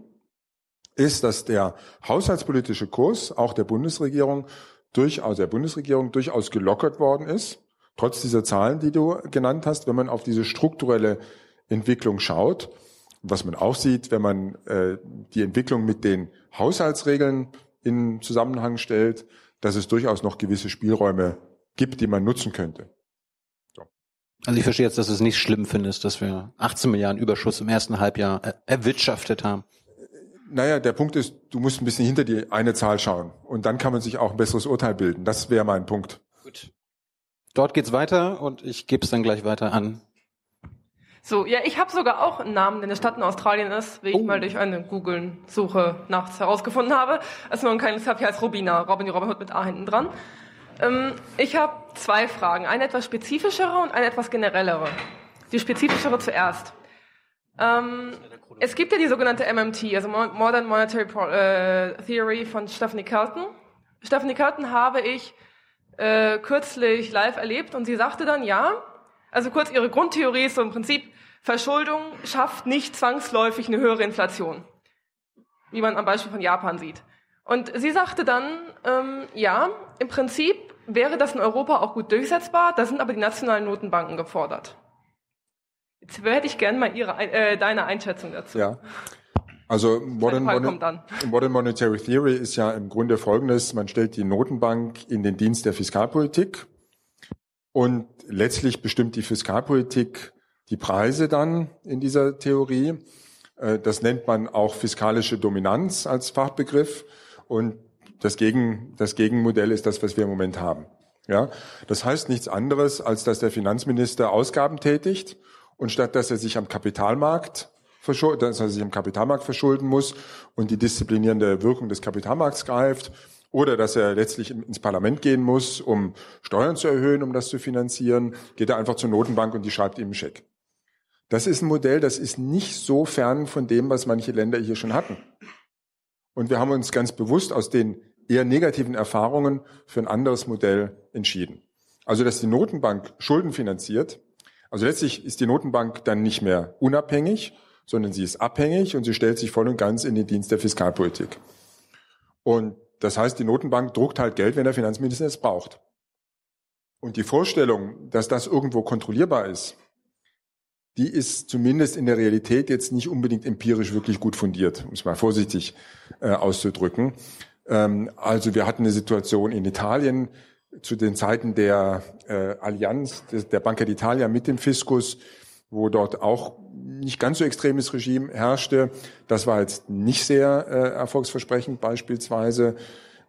ist, dass der haushaltspolitische Kurs auch der Bundesregierung durchaus, der Bundesregierung durchaus gelockert worden ist, trotz dieser Zahlen, die du genannt hast, wenn man auf diese strukturelle Entwicklung schaut. Was man auch sieht, wenn man äh, die Entwicklung mit den Haushaltsregeln in Zusammenhang stellt, dass es durchaus noch gewisse Spielräume gibt, die man nutzen könnte. Also ich verstehe jetzt, dass du es nicht schlimm findest, dass wir 18 Milliarden Überschuss im ersten Halbjahr erwirtschaftet haben. Naja, der Punkt ist, du musst ein bisschen hinter die eine Zahl schauen und dann kann man sich auch ein besseres Urteil bilden. Das wäre mein Punkt. Gut. Dort geht's weiter und ich gebe es dann gleich weiter an. So, ja, ich habe sogar auch einen Namen, der eine Stadt in Australien ist, wie oh. ich mal durch eine Google-Suche nachts herausgefunden habe. Es ist nur ein kleines Happy heißt Robina, Robin die Robin Hood mit A hinten dran. Ähm, ich habe zwei Fragen, eine etwas spezifischere und eine etwas generellere. Die spezifischere zuerst. Ähm, es gibt ja die sogenannte MMT, also Modern Monetary äh, Theory von Stephanie Kelton. Stephanie Kelton habe ich äh, kürzlich live erlebt und sie sagte dann, ja, also kurz ihre Grundtheorie ist so im Prinzip, Verschuldung schafft nicht zwangsläufig eine höhere Inflation, wie man am Beispiel von Japan sieht. Und sie sagte dann, ähm, ja, im Prinzip wäre das in Europa auch gut durchsetzbar, da sind aber die nationalen Notenbanken gefordert. Jetzt hätte ich gerne mal ihre, äh, deine Einschätzung dazu. Ja. Also Modern, Modern, Modern Monetary Theory ist ja im Grunde folgendes, man stellt die Notenbank in den Dienst der Fiskalpolitik und letztlich bestimmt die Fiskalpolitik die Preise dann in dieser Theorie. Äh, das nennt man auch fiskalische Dominanz als Fachbegriff und das, Gegen, das Gegenmodell ist das, was wir im Moment haben. Ja, das heißt nichts anderes, als dass der Finanzminister Ausgaben tätigt und statt dass er sich am Kapitalmarkt dass er sich am Kapitalmarkt verschulden muss und die disziplinierende Wirkung des Kapitalmarkts greift, oder dass er letztlich ins Parlament gehen muss, um Steuern zu erhöhen, um das zu finanzieren, geht er einfach zur Notenbank und die schreibt ihm einen Scheck. Das ist ein Modell, das ist nicht so fern von dem, was manche Länder hier schon hatten. Und wir haben uns ganz bewusst aus den eher negativen Erfahrungen für ein anderes Modell entschieden. Also, dass die Notenbank Schulden finanziert. Also letztlich ist die Notenbank dann nicht mehr unabhängig, sondern sie ist abhängig und sie stellt sich voll und ganz in den Dienst der Fiskalpolitik. Und das heißt, die Notenbank druckt halt Geld, wenn der Finanzminister es braucht. Und die Vorstellung, dass das irgendwo kontrollierbar ist, die ist zumindest in der Realität jetzt nicht unbedingt empirisch wirklich gut fundiert, um es mal vorsichtig äh, auszudrücken. Ähm, also wir hatten eine Situation in Italien zu den Zeiten der äh, Allianz, der Banca d'Italia mit dem Fiskus, wo dort auch nicht ganz so extremes Regime herrschte. Das war jetzt nicht sehr äh, erfolgsversprechend beispielsweise.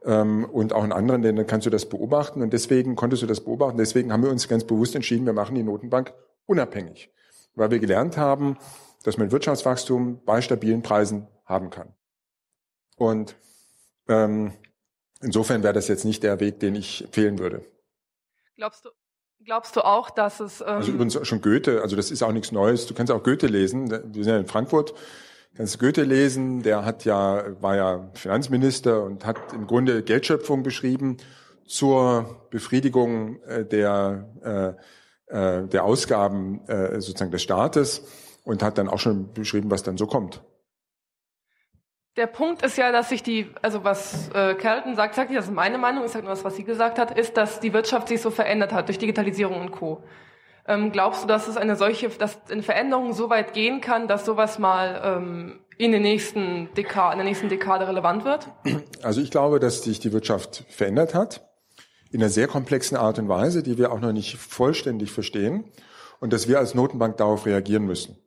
Ähm, und auch in anderen Ländern kannst du das beobachten. Und deswegen konntest du das beobachten. Deswegen haben wir uns ganz bewusst entschieden, wir machen die Notenbank unabhängig weil wir gelernt haben, dass man Wirtschaftswachstum bei stabilen Preisen haben kann. Und ähm, insofern wäre das jetzt nicht der Weg, den ich empfehlen würde. Glaubst du, glaubst du auch, dass es... Ähm also übrigens schon Goethe, also das ist auch nichts Neues. Du kannst auch Goethe lesen. Wir sind ja in Frankfurt. kannst Goethe lesen, der hat ja, war ja Finanzminister und hat im Grunde Geldschöpfung beschrieben zur Befriedigung äh, der, äh, äh, der Ausgaben äh, sozusagen des Staates und hat dann auch schon beschrieben, was dann so kommt. Der Punkt ist ja, dass sich die, also was äh, Kelton sagt, sagt nicht, das ist meine Meinung, ich sage nur das, was sie gesagt hat, ist, dass die Wirtschaft sich so verändert hat durch Digitalisierung und Co. Ähm, glaubst du, dass es eine solche, dass eine Veränderung so weit gehen kann, dass sowas mal ähm, in, den nächsten Dekade, in der nächsten Dekade relevant wird? Also ich glaube, dass sich die Wirtschaft verändert hat in einer sehr komplexen Art und Weise, die wir auch noch nicht vollständig verstehen und dass wir als Notenbank darauf reagieren müssen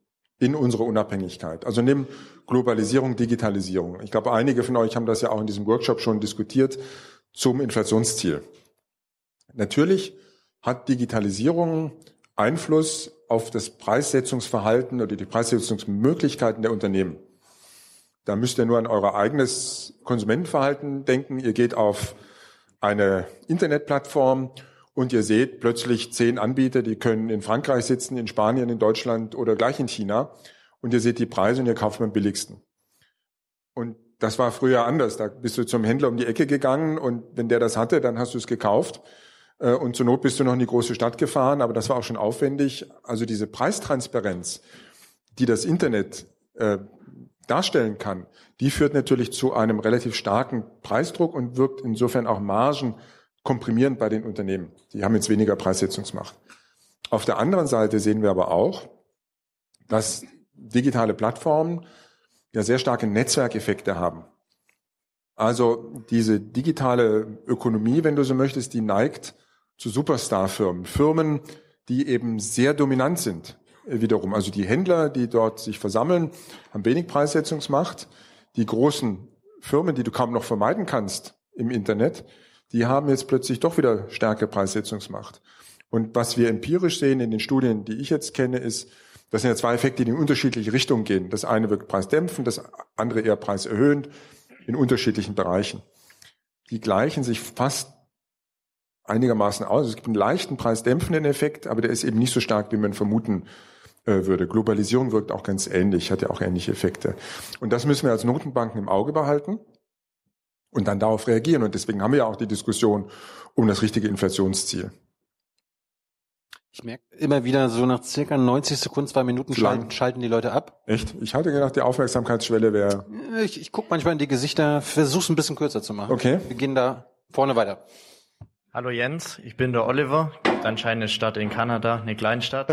in unserer Unabhängigkeit. Also nimm Globalisierung, Digitalisierung. Ich glaube, einige von euch haben das ja auch in diesem Workshop schon diskutiert zum Inflationsziel. Natürlich hat Digitalisierung Einfluss auf das Preissetzungsverhalten oder die Preissetzungsmöglichkeiten der Unternehmen. Da müsst ihr nur an euer eigenes Konsumentenverhalten denken. Ihr geht auf eine Internetplattform und ihr seht plötzlich zehn Anbieter, die können in Frankreich sitzen, in Spanien, in Deutschland oder gleich in China. Und ihr seht die Preise und ihr kauft am billigsten. Und das war früher anders. Da bist du zum Händler um die Ecke gegangen und wenn der das hatte, dann hast du es gekauft. Äh, und zur Not bist du noch in die große Stadt gefahren, aber das war auch schon aufwendig. Also diese Preistransparenz, die das Internet äh, darstellen kann, die führt natürlich zu einem relativ starken Preisdruck und wirkt insofern auch Margen komprimierend bei den Unternehmen. Die haben jetzt weniger Preissetzungsmacht. Auf der anderen Seite sehen wir aber auch, dass digitale Plattformen ja sehr starke Netzwerkeffekte haben. Also diese digitale Ökonomie, wenn du so möchtest, die neigt zu Superstar-Firmen. Firmen, die eben sehr dominant sind wiederum. Also die Händler, die dort sich versammeln, haben wenig Preissetzungsmacht. Die großen Firmen, die du kaum noch vermeiden kannst im Internet, die haben jetzt plötzlich doch wieder stärkere Preissetzungsmacht. Und was wir empirisch sehen in den Studien, die ich jetzt kenne, ist, das sind ja zwei Effekte, die in unterschiedliche Richtungen gehen. Das eine wirkt preisdämpfend, das andere eher preiserhöhend in unterschiedlichen Bereichen. Die gleichen sich fast einigermaßen aus. Es gibt einen leichten preisdämpfenden Effekt, aber der ist eben nicht so stark, wie man vermuten äh, würde. Globalisierung wirkt auch ganz ähnlich, hat ja auch ähnliche Effekte. Und das müssen wir als Notenbanken im Auge behalten und dann darauf reagieren. Und deswegen haben wir ja auch die Diskussion um das richtige Inflationsziel. Ich merke immer wieder, so nach circa 90 Sekunden, zwei Minuten schalten, schalten, die Leute ab. Echt? Ich hatte gedacht, die Aufmerksamkeitsschwelle wäre... Ich, ich gucke manchmal in die Gesichter, versuch's ein bisschen kürzer zu machen. Okay. Wir gehen da vorne weiter. Hallo Jens, ich bin der Oliver. Gibt anscheinend eine Stadt in Kanada, eine Kleinstadt,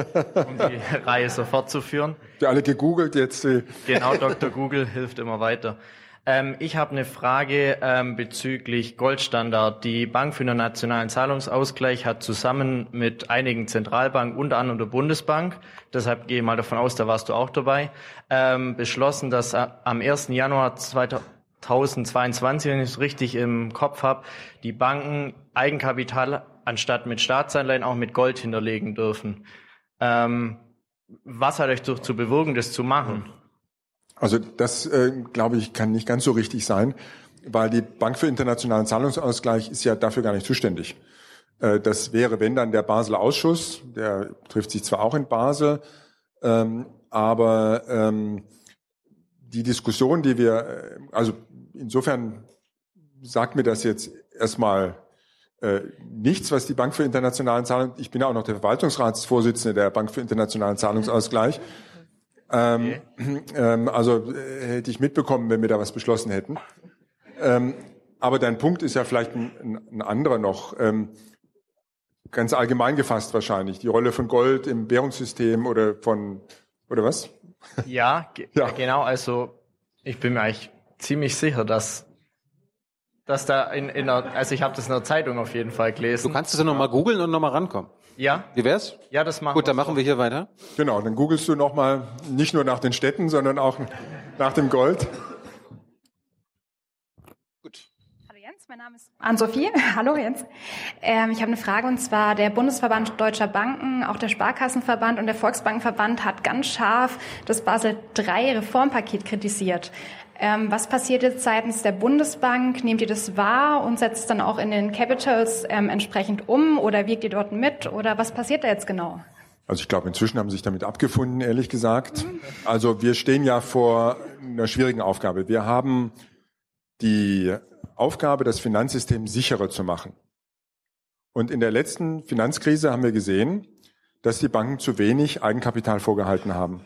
um die [laughs] Reihe so fortzuführen. Die alle gegoogelt jetzt. Äh. Genau, Dr. Google hilft immer weiter. Ähm, ich habe eine Frage ähm, bezüglich Goldstandard. Die Bank für den nationalen Zahlungsausgleich hat zusammen mit einigen Zentralbanken, unter anderem der Bundesbank, deshalb gehe ich mal davon aus, da warst du auch dabei, ähm, beschlossen, dass äh, am 1. Januar 2000 1022, wenn ich es richtig im Kopf habe, die Banken Eigenkapital anstatt mit Staatsanleihen auch mit Gold hinterlegen dürfen. Ähm, was hat euch dazu bewirken, das zu machen? Also das, äh, glaube ich, kann nicht ganz so richtig sein, weil die Bank für internationalen Zahlungsausgleich ist ja dafür gar nicht zuständig. Äh, das wäre, wenn dann der Basler Ausschuss, der trifft sich zwar auch in Basel, ähm, aber ähm, die Diskussion, die wir, äh, also insofern sagt mir das jetzt erstmal äh, nichts, was die Bank für internationalen Zahlungen, ich bin ja auch noch der Verwaltungsratsvorsitzende der Bank für internationalen Zahlungsausgleich. Ähm, [clears throat] ähm, also äh, hätte ich mitbekommen, wenn wir da was beschlossen hätten. Ähm, aber dein Punkt ist ja vielleicht ein, ein anderer noch. Ähm, ganz allgemein gefasst wahrscheinlich. Die Rolle von Gold im Währungssystem oder von, oder was? [laughs] Ja, ja. genau. Also ich bin mir eigentlich ziemlich sicher, dass dass da in, in einer, also ich habe das in der Zeitung auf jeden Fall gelesen. Du kannst es ja nochmal googeln und nochmal rankommen. Ja. Wie wär's? Ja, das machen Gut, dann machen wir hier weiter. Genau, dann googelst du nochmal nicht nur nach den Städten, sondern auch nach dem Gold. mein Name ist Ann-Sophie. [laughs] Hallo Jens. Ähm, ich habe eine Frage und zwar der Bundesverband Deutscher Banken, auch der Sparkassenverband und der Volksbankenverband hat ganz scharf das Basel III Reformpaket kritisiert. Ähm, was passiert jetzt seitens der Bundesbank? Nehmt ihr das wahr und setzt dann auch in den Capitals ähm, entsprechend um oder wirkt ihr dort mit oder was passiert da jetzt genau? Also ich glaube, inzwischen haben sie sich damit abgefunden, ehrlich gesagt. Also wir stehen ja vor einer schwierigen Aufgabe. Wir haben die Aufgabe, das Finanzsystem sicherer zu machen. Und in der letzten Finanzkrise haben wir gesehen, dass die Banken zu wenig Eigenkapital vorgehalten haben.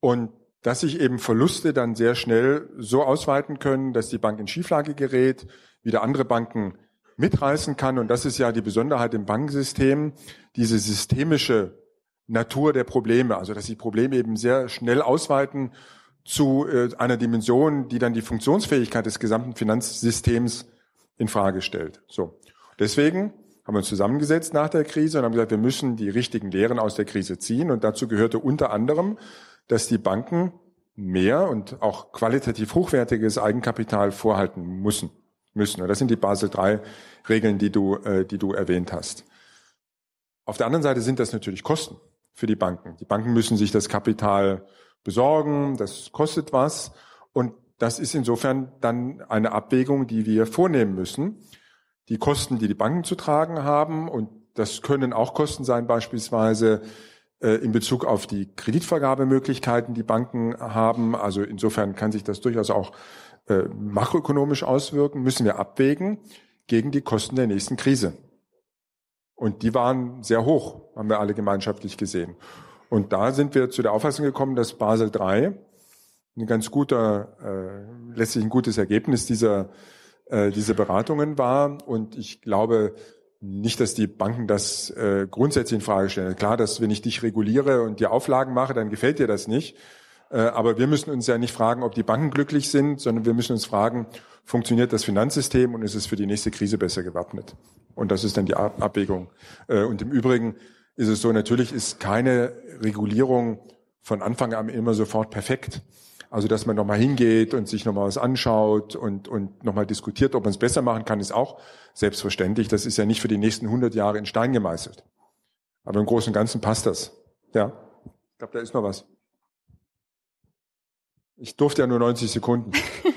Und dass sich eben Verluste dann sehr schnell so ausweiten können, dass die Bank in Schieflage gerät, wieder andere Banken mitreißen kann. Und das ist ja die Besonderheit im Bankensystem, diese systemische Natur der Probleme, also dass die Probleme eben sehr schnell ausweiten zu äh, einer Dimension, die dann die Funktionsfähigkeit des gesamten Finanzsystems in Frage stellt. So. Deswegen haben wir uns zusammengesetzt nach der Krise und haben gesagt, wir müssen die richtigen Lehren aus der Krise ziehen. Und dazu gehörte unter anderem, dass die Banken mehr und auch qualitativ hochwertiges Eigenkapital vorhalten müssen. müssen. Und das sind die Basel III Regeln, die du, äh, die du erwähnt hast. Auf der anderen Seite sind das natürlich Kosten für die Banken. Die Banken müssen sich das Kapital besorgen, das kostet was. Und das ist insofern dann eine Abwägung, die wir vornehmen müssen die Kosten, die die Banken zu tragen haben. Und das können auch Kosten sein, beispielsweise in Bezug auf die Kreditvergabemöglichkeiten, die Banken haben. Also insofern kann sich das durchaus auch äh, makroökonomisch auswirken, müssen wir abwägen gegen die Kosten der nächsten Krise. Und die waren sehr hoch, haben wir alle gemeinschaftlich gesehen. Und da sind wir zu der Auffassung gekommen, dass Basel III ein ganz guter, äh, letztlich ein gutes Ergebnis dieser äh, diese Beratungen war. Und ich glaube nicht, dass die Banken das äh, grundsätzlich in Frage stellen. Klar, dass wenn ich dich reguliere und dir Auflagen mache, dann gefällt dir das nicht. Äh, aber wir müssen uns ja nicht fragen, ob die Banken glücklich sind, sondern wir müssen uns fragen, funktioniert das Finanzsystem und ist es für die nächste Krise besser gewappnet? Und das ist dann die Abwägung. Äh, und im Übrigen ist es so, natürlich ist keine Regulierung von Anfang an immer sofort perfekt. Also dass man nochmal hingeht und sich nochmal was anschaut und, und nochmal diskutiert, ob man es besser machen kann, ist auch selbstverständlich. Das ist ja nicht für die nächsten 100 Jahre in Stein gemeißelt. Aber im Großen und Ganzen passt das. Ja, ich glaube, da ist noch was. Ich durfte ja nur 90 Sekunden. [laughs]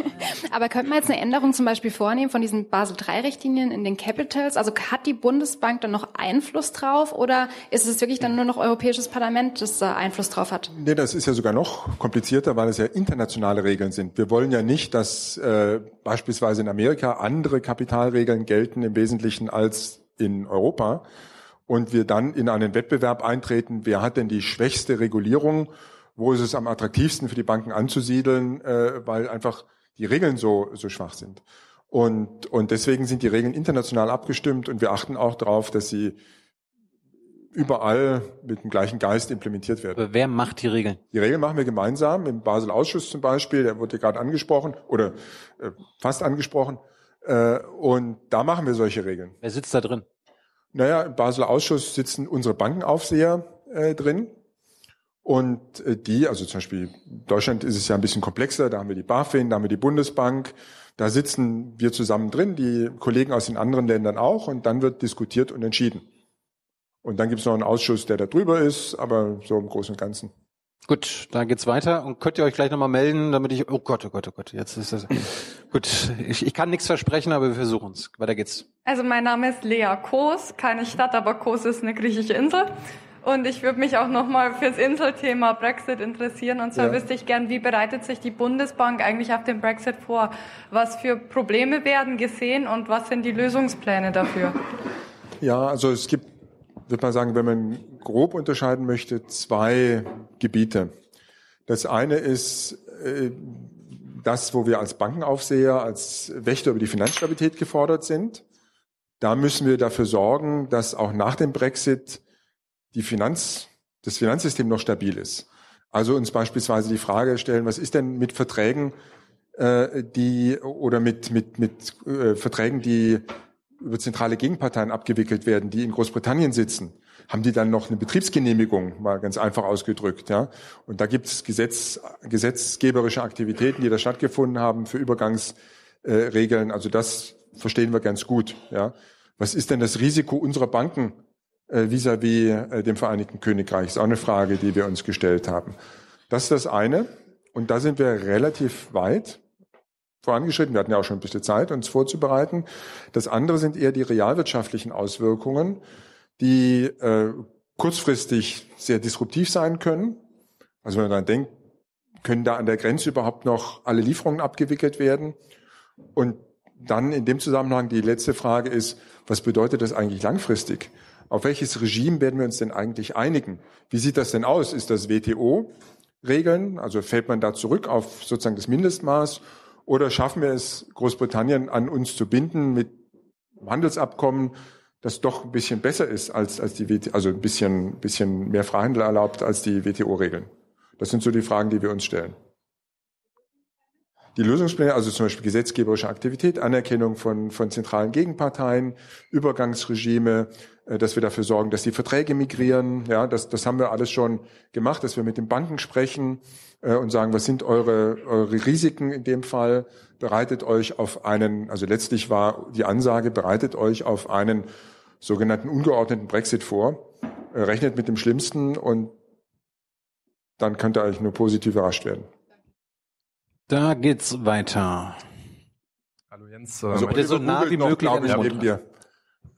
Aber könnte man jetzt eine Änderung zum Beispiel vornehmen von diesen Basel III-Richtlinien in den Capitals? Also hat die Bundesbank dann noch Einfluss drauf oder ist es wirklich dann nur noch Europäisches Parlament, das da Einfluss drauf hat? Nee, das ist ja sogar noch komplizierter, weil es ja internationale Regeln sind. Wir wollen ja nicht, dass äh, beispielsweise in Amerika andere Kapitalregeln gelten im Wesentlichen als in Europa und wir dann in einen Wettbewerb eintreten, wer hat denn die schwächste Regulierung, wo ist es am attraktivsten für die Banken anzusiedeln, äh, weil einfach die Regeln so, so schwach sind. Und, und deswegen sind die Regeln international abgestimmt und wir achten auch darauf, dass sie überall mit dem gleichen Geist implementiert werden. Aber wer macht die Regeln? Die Regeln machen wir gemeinsam, im Basel-Ausschuss zum Beispiel, der wurde gerade angesprochen oder äh, fast angesprochen. Äh, und da machen wir solche Regeln. Wer sitzt da drin? Naja, im Basler Ausschuss sitzen unsere Bankenaufseher äh, drin. Und äh, die, also zum Beispiel Deutschland ist es ja ein bisschen komplexer, da haben wir die BaFin, da haben wir die Bundesbank, da sitzen wir zusammen drin, die Kollegen aus den anderen Ländern auch, und dann wird diskutiert und entschieden. Und dann gibt es noch einen Ausschuss, der da drüber ist, aber so im Großen und Ganzen. Gut, dann geht's weiter und könnt ihr euch gleich nochmal melden, damit ich. Oh Gott, oh Gott, oh Gott, jetzt ist das. [laughs] Gut, ich, ich kann nichts versprechen, aber wir versuchen es. Weiter geht's. Also mein Name ist Lea Kos, keine Stadt, aber Kos ist eine griechische Insel. Und ich würde mich auch nochmal fürs Inselthema Brexit interessieren. Und zwar ja. wüsste ich gern, wie bereitet sich die Bundesbank eigentlich auf den Brexit vor? Was für Probleme werden gesehen und was sind die Lösungspläne dafür? Ja, also es gibt, würde man sagen, wenn man grob unterscheiden möchte, zwei Gebiete. Das eine ist äh, das, wo wir als Bankenaufseher, als Wächter über die Finanzstabilität gefordert sind. Da müssen wir dafür sorgen, dass auch nach dem Brexit die Finanz, das Finanzsystem noch stabil ist. Also uns beispielsweise die Frage stellen, was ist denn mit Verträgen, äh, die oder mit mit mit äh, Verträgen, die über zentrale Gegenparteien abgewickelt werden, die in Großbritannien sitzen, haben die dann noch eine Betriebsgenehmigung, mal ganz einfach ausgedrückt, ja? Und da gibt es Gesetz, gesetzgeberische Aktivitäten, die da stattgefunden haben für Übergangsregeln. also das verstehen wir ganz gut, ja? Was ist denn das Risiko unserer Banken äh, vis-à-vis -vis, äh, dem Vereinigten Königreich? Ist auch eine Frage, die wir uns gestellt haben. Das ist das eine. Und da sind wir relativ weit vorangeschritten. Wir hatten ja auch schon ein bisschen Zeit, uns vorzubereiten. Das andere sind eher die realwirtschaftlichen Auswirkungen, die äh, kurzfristig sehr disruptiv sein können. Also wenn man dann denkt, können da an der Grenze überhaupt noch alle Lieferungen abgewickelt werden? Und dann in dem Zusammenhang die letzte Frage ist, was bedeutet das eigentlich langfristig? Auf welches Regime werden wir uns denn eigentlich einigen? Wie sieht das denn aus? Ist das WTO? Regeln? Also fällt man da zurück auf sozusagen das Mindestmaß? Oder schaffen wir es, Großbritannien an uns zu binden mit Handelsabkommen, das doch ein bisschen besser ist als, als die WTO, also ein bisschen, bisschen mehr Freihandel erlaubt als die WTO-Regeln? Das sind so die Fragen, die wir uns stellen. Die Lösungspläne, also zum Beispiel gesetzgeberische Aktivität, Anerkennung von, von zentralen Gegenparteien, Übergangsregime, dass wir dafür sorgen, dass die Verträge migrieren. Ja, das, das haben wir alles schon gemacht, dass wir mit den Banken sprechen äh, und sagen, was sind eure, eure Risiken in dem Fall? Bereitet euch auf einen, also letztlich war die Ansage, bereitet euch auf einen sogenannten ungeordneten Brexit vor, äh, rechnet mit dem Schlimmsten und dann könnt ihr eigentlich nur positiv überrascht werden. Da geht's weiter. Hallo Jens. Also bitte so nah wie möglich an den Mund. Dir.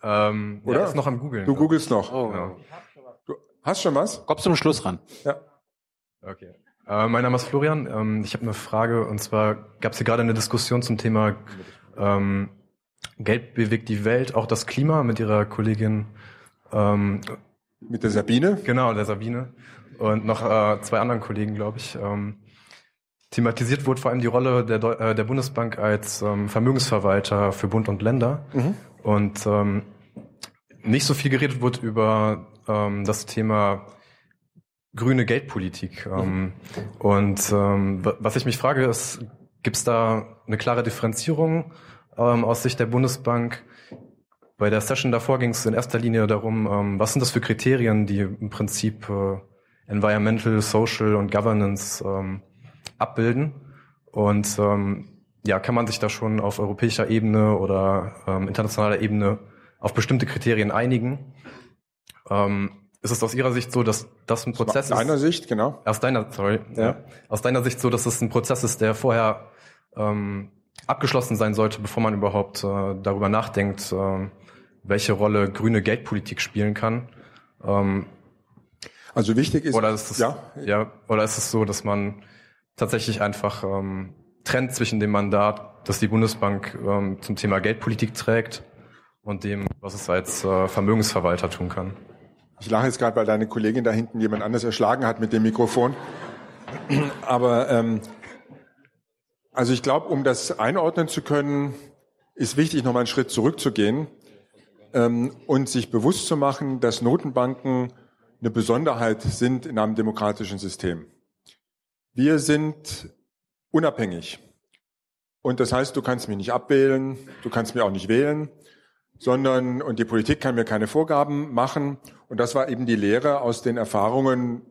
Ähm, Oder? Ja, ist noch am Googeln. Du googelst noch. Oh. Ja. Du hast schon was? Kommst zum Schluss ran. Ja. Okay. Äh, mein Name ist Florian. Ähm, ich habe eine Frage und zwar gab es hier gerade eine Diskussion zum Thema ähm, Geld bewegt die Welt, auch das Klima mit Ihrer Kollegin. Ähm, mit der Sabine? Genau, der Sabine und noch äh, zwei anderen Kollegen, glaube ich. Ähm, thematisiert wurde vor allem die Rolle der, äh, der Bundesbank als ähm, Vermögensverwalter für Bund und Länder. Mhm. Und ähm, nicht so viel geredet wurde über ähm, das Thema grüne Geldpolitik. Ähm. Und ähm, was ich mich frage, ist, gibt es da eine klare Differenzierung ähm, aus Sicht der Bundesbank? Bei der Session davor ging es in erster Linie darum, ähm, was sind das für Kriterien, die im Prinzip äh, Environmental, Social und Governance ähm, abbilden. Und ähm, ja, kann man sich da schon auf europäischer Ebene oder ähm, internationaler Ebene auf bestimmte Kriterien einigen? Ähm, ist es aus Ihrer Sicht so, dass das ein Prozess ist? Aus deiner Sicht, genau. Aus deiner, sorry. Ja. ja. Aus deiner Sicht so, dass es ein Prozess ist, der vorher ähm, abgeschlossen sein sollte, bevor man überhaupt äh, darüber nachdenkt, äh, welche Rolle grüne Geldpolitik spielen kann. Ähm, also wichtig ist, oder ist es, ja, ja, oder ist es so, dass man tatsächlich einfach ähm, trennt zwischen dem Mandat, das die Bundesbank ähm, zum Thema Geldpolitik trägt und dem, was es als äh, Vermögensverwalter tun kann. Ich lache jetzt gerade, weil deine Kollegin da hinten jemand anders erschlagen hat mit dem Mikrofon. [clears throat] Aber ähm, also ich glaube, um das einordnen zu können, ist wichtig, nochmal einen Schritt zurückzugehen ähm, und sich bewusst zu machen, dass Notenbanken eine Besonderheit sind in einem demokratischen System. Wir sind unabhängig. Und das heißt, du kannst mich nicht abwählen, du kannst mir auch nicht wählen, sondern, und die Politik kann mir keine Vorgaben machen. Und das war eben die Lehre aus den Erfahrungen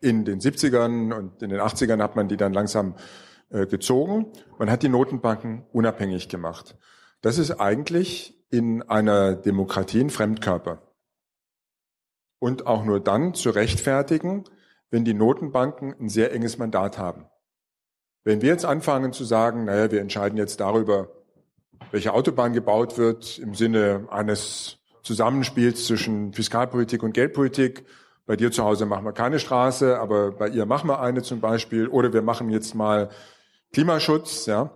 in den 70ern und in den 80ern hat man die dann langsam äh, gezogen. Man hat die Notenbanken unabhängig gemacht. Das ist eigentlich in einer Demokratie ein Fremdkörper und auch nur dann zu rechtfertigen, wenn die Notenbanken ein sehr enges Mandat haben. Wenn wir jetzt anfangen zu sagen, naja, wir entscheiden jetzt darüber, welche Autobahn gebaut wird im Sinne eines Zusammenspiels zwischen Fiskalpolitik und Geldpolitik, bei dir zu Hause machen wir keine Straße, aber bei ihr machen wir eine zum Beispiel, oder wir machen jetzt mal Klimaschutz, ja,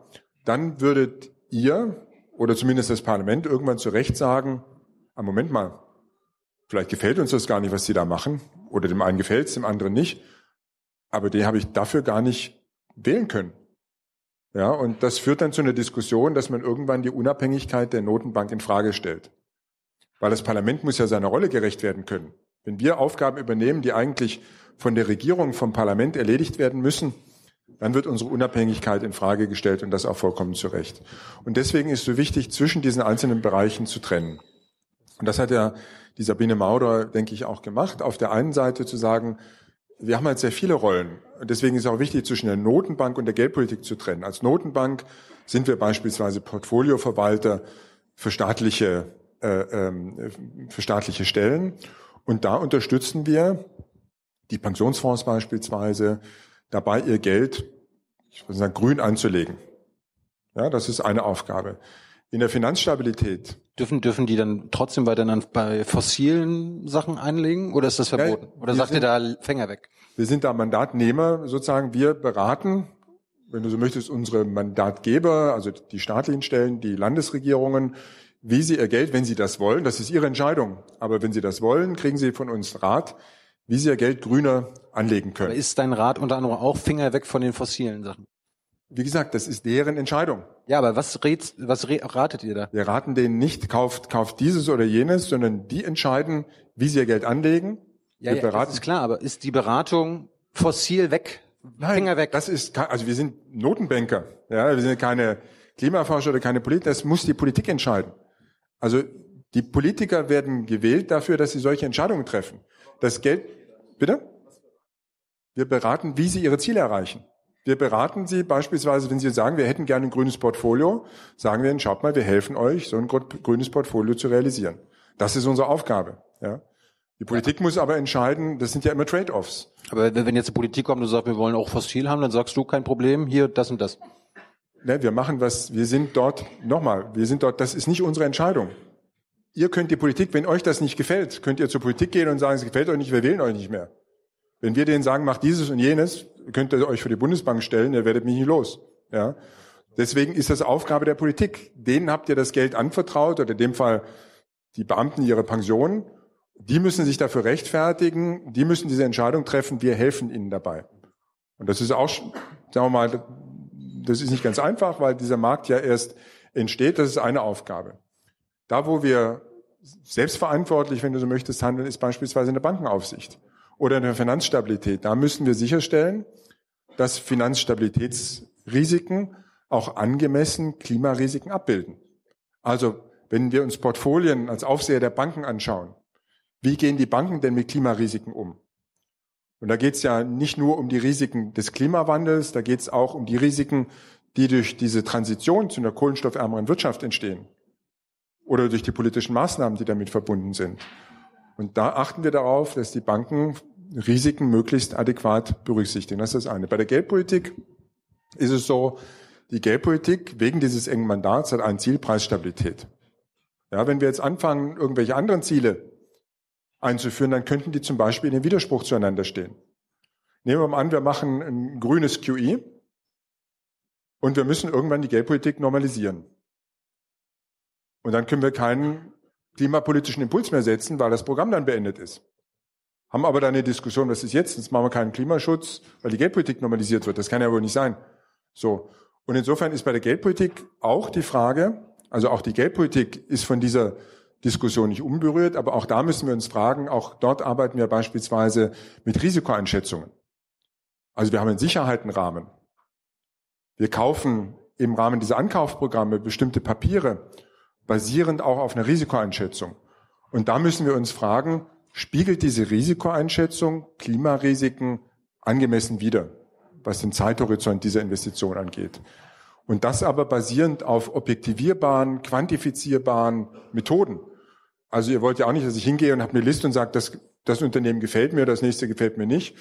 dann würdet ihr oder zumindest das Parlament irgendwann zu Recht sagen, ah, Moment mal, Vielleicht gefällt uns das gar nicht, was sie da machen. Oder dem einen gefällt es, dem anderen nicht. Aber den habe ich dafür gar nicht wählen können. Ja, und das führt dann zu einer Diskussion, dass man irgendwann die Unabhängigkeit der Notenbank in Frage stellt. Weil das Parlament muss ja seiner Rolle gerecht werden können. Wenn wir Aufgaben übernehmen, die eigentlich von der Regierung, vom Parlament erledigt werden müssen, dann wird unsere Unabhängigkeit in Frage gestellt und das auch vollkommen zu Recht. Und deswegen ist es so wichtig, zwischen diesen einzelnen Bereichen zu trennen. Und das hat ja die Sabine Maurer, denke ich, auch gemacht. Auf der einen Seite zu sagen, wir haben halt sehr viele Rollen. Deswegen ist es auch wichtig, zwischen der Notenbank und der Geldpolitik zu trennen. Als Notenbank sind wir beispielsweise Portfolioverwalter für staatliche, äh, ähm, für staatliche Stellen. Und da unterstützen wir die Pensionsfonds beispielsweise dabei, ihr Geld, ich würde sagen, grün anzulegen. Ja, das ist eine Aufgabe. In der Finanzstabilität. Dürfen, dürfen die dann trotzdem weiter dann bei fossilen Sachen einlegen oder ist das verboten? Ja, oder sagt ihr da Fänger weg? Wir sind da Mandatnehmer sozusagen. Wir beraten, wenn du so möchtest, unsere Mandatgeber, also die staatlichen Stellen, die Landesregierungen, wie sie ihr Geld, wenn sie das wollen, das ist ihre Entscheidung. Aber wenn sie das wollen, kriegen sie von uns Rat, wie sie ihr Geld grüner anlegen können. Aber ist dein Rat unter anderem auch Finger weg von den fossilen Sachen? Wie gesagt, das ist deren Entscheidung. Ja, aber was, rät, was ratet ihr da? Wir raten denen nicht, kauft, kauft dieses oder jenes, sondern die entscheiden, wie sie ihr Geld anlegen. Ja, wir ja das ist klar, aber ist die Beratung fossil weg? Nein, Finger weg? Das ist, also wir sind Notenbanker. Ja, wir sind keine Klimaforscher oder keine Politiker. Das muss die Politik entscheiden. Also die Politiker werden gewählt dafür, dass sie solche Entscheidungen treffen. Das Geld, bitte? Wir beraten, wie sie ihre Ziele erreichen. Wir beraten Sie beispielsweise, wenn Sie sagen, wir hätten gerne ein grünes Portfolio, sagen wir Ihnen, schaut mal, wir helfen euch, so ein grünes Portfolio zu realisieren. Das ist unsere Aufgabe. Ja. Die Politik muss aber entscheiden, das sind ja immer Trade-offs. Aber wenn jetzt die Politik kommt und sagt, wir wollen auch fossil haben, dann sagst du kein Problem, hier das und das. Ne, wir machen was, wir sind dort, nochmal, wir sind dort, das ist nicht unsere Entscheidung. Ihr könnt die Politik, wenn euch das nicht gefällt, könnt ihr zur Politik gehen und sagen, es gefällt euch nicht, wir wählen euch nicht mehr. Wenn wir denen sagen, macht dieses und jenes, könnt ihr euch für die Bundesbank stellen, ihr werdet mich nicht los. Ja. Deswegen ist das Aufgabe der Politik. Denen habt ihr das Geld anvertraut, oder in dem Fall die Beamten ihre Pensionen. Die müssen sich dafür rechtfertigen, die müssen diese Entscheidung treffen, wir helfen ihnen dabei. Und das ist auch, sagen wir mal, das ist nicht ganz einfach, weil dieser Markt ja erst entsteht, das ist eine Aufgabe. Da, wo wir selbstverantwortlich, wenn du so möchtest, handeln, ist beispielsweise in der Bankenaufsicht oder in der Finanzstabilität. Da müssen wir sicherstellen, dass Finanzstabilitätsrisiken auch angemessen Klimarisiken abbilden. Also wenn wir uns Portfolien als Aufseher der Banken anschauen, wie gehen die Banken denn mit Klimarisiken um? Und da geht es ja nicht nur um die Risiken des Klimawandels, da geht es auch um die Risiken, die durch diese Transition zu einer kohlenstoffärmeren Wirtschaft entstehen oder durch die politischen Maßnahmen, die damit verbunden sind. Und da achten wir darauf, dass die Banken Risiken möglichst adäquat berücksichtigen. Das ist das eine. Bei der Geldpolitik ist es so, die Geldpolitik wegen dieses engen Mandats hat ein Ziel, Preisstabilität. Ja, wenn wir jetzt anfangen, irgendwelche anderen Ziele einzuführen, dann könnten die zum Beispiel in den Widerspruch zueinander stehen. Nehmen wir mal an, wir machen ein grünes QE und wir müssen irgendwann die Geldpolitik normalisieren. Und dann können wir keinen klimapolitischen Impuls mehr setzen, weil das Programm dann beendet ist. Haben aber dann eine Diskussion, was ist jetzt? Jetzt machen wir keinen Klimaschutz, weil die Geldpolitik normalisiert wird. Das kann ja wohl nicht sein. So. Und insofern ist bei der Geldpolitik auch die Frage, also auch die Geldpolitik ist von dieser Diskussion nicht unberührt, aber auch da müssen wir uns fragen, auch dort arbeiten wir beispielsweise mit Risikoeinschätzungen. Also wir haben einen Sicherheitenrahmen. Wir kaufen im Rahmen dieser Ankaufprogramme bestimmte Papiere basierend auch auf einer Risikoeinschätzung. Und da müssen wir uns fragen, spiegelt diese Risikoeinschätzung Klimarisiken angemessen wider, was den Zeithorizont dieser Investition angeht. Und das aber basierend auf objektivierbaren, quantifizierbaren Methoden. Also ihr wollt ja auch nicht, dass ich hingehe und habe eine Liste und sage, das, das Unternehmen gefällt mir, das nächste gefällt mir nicht.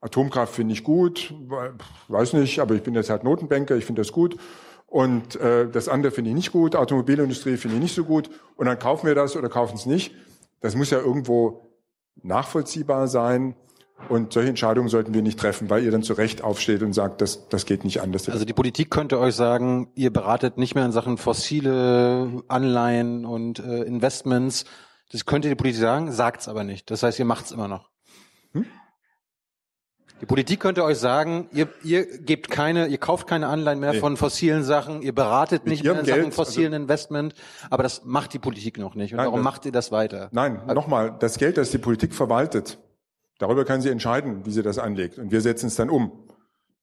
Atomkraft finde ich gut, weiß nicht, aber ich bin jetzt halt Notenbanker, ich finde das gut. Und äh, das andere finde ich nicht gut, Automobilindustrie finde ich nicht so gut. Und dann kaufen wir das oder kaufen es nicht. Das muss ja irgendwo nachvollziehbar sein. Und solche Entscheidungen sollten wir nicht treffen, weil ihr dann zu Recht aufsteht und sagt, das, das geht nicht anders. Also die Politik könnte euch sagen, ihr beratet nicht mehr in Sachen fossile Anleihen und äh, Investments. Das könnte die Politik sagen, sagt's aber nicht. Das heißt, ihr macht's immer noch. Hm? Die Politik könnte euch sagen, ihr, ihr gebt keine, ihr kauft keine Anleihen mehr nee. von fossilen Sachen, ihr beratet nicht mehr in Geld, Sachen fossilen also, Investment, aber das macht die Politik noch nicht. Und nein, warum das, macht ihr das weiter? Nein, also, nochmal, das Geld, das die Politik verwaltet, darüber kann sie entscheiden, wie sie das anlegt. Und wir setzen es dann um.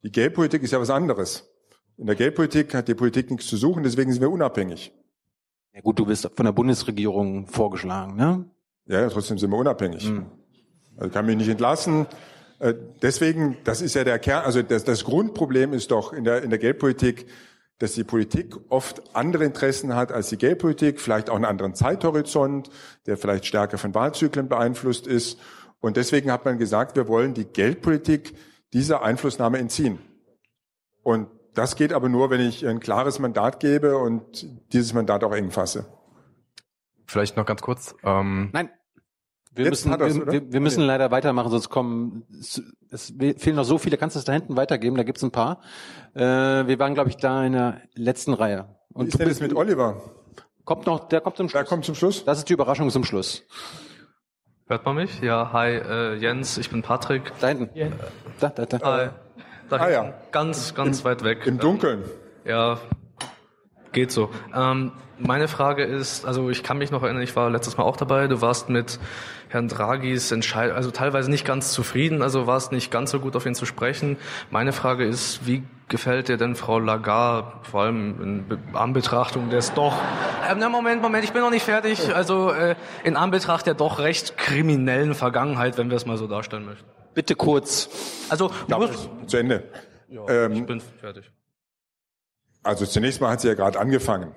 Die Geldpolitik ist ja was anderes. In der Geldpolitik hat die Politik nichts zu suchen, deswegen sind wir unabhängig. Ja gut, du bist von der Bundesregierung vorgeschlagen, ne? Ja, trotzdem sind wir unabhängig. Hm. Also kann mich nicht entlassen. Äh, deswegen, das ist ja der Kern, also das, das Grundproblem ist doch in der, in der Geldpolitik, dass die Politik oft andere Interessen hat als die Geldpolitik, vielleicht auch einen anderen Zeithorizont, der vielleicht stärker von Wahlzyklen beeinflusst ist. Und deswegen hat man gesagt, wir wollen die Geldpolitik dieser Einflussnahme entziehen. Und das geht aber nur, wenn ich ein klares Mandat gebe und dieses Mandat auch eng fasse. Vielleicht noch ganz kurz. Ähm, Nein. Wir müssen, wir, wir, wir, müssen leider weitermachen, sonst kommen, es fehlen noch so viele. Kannst du es da hinten weitergeben? Da gibt's ein paar. Äh, wir waren, glaube ich, da in der letzten Reihe. Und Wie ist denn das mit Oliver? Kommt noch, der kommt zum Schluss. Der kommt zum Schluss. Das ist die Überraschung zum Schluss. Hört man mich? Ja, hi, äh, Jens, ich bin Patrick. Da hinten. Yeah. Da, da, da. Hi. Da ah, ja. Ganz, ganz Im, weit weg. Im Dunkeln. Ja, geht so. Ähm, meine Frage ist, also ich kann mich noch erinnern, ich war letztes Mal auch dabei, du warst mit Herrn Draghis Entscheidung, also teilweise nicht ganz zufrieden, also war es nicht ganz so gut auf ihn zu sprechen. Meine Frage ist, wie gefällt dir denn Frau Lagarde, vor allem in Anbetrachtung des doch, äh, na Moment, Moment, ich bin noch nicht fertig, also äh, in Anbetracht der doch recht kriminellen Vergangenheit, wenn wir es mal so darstellen möchten. Bitte kurz. Also, ja, musst, zu Ende. Ja, ähm, ich bin fertig. Also zunächst mal hat sie ja gerade angefangen.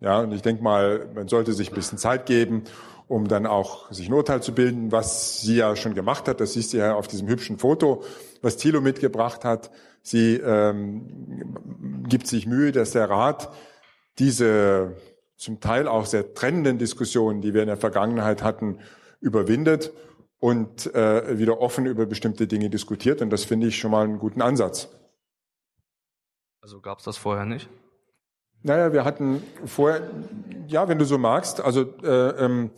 Ja, und ich denke mal, man sollte sich ein bisschen Zeit geben, um dann auch sich ein Urteil zu bilden, was sie ja schon gemacht hat. Das siehst du ja auf diesem hübschen Foto, was Thilo mitgebracht hat. Sie ähm, gibt sich Mühe, dass der Rat diese zum Teil auch sehr trennenden Diskussionen, die wir in der Vergangenheit hatten, überwindet und äh, wieder offen über bestimmte Dinge diskutiert. Und das finde ich schon mal einen guten Ansatz. Also gab es das vorher nicht? Naja, wir hatten vorher, ja, wenn du so magst, also äh, ähm,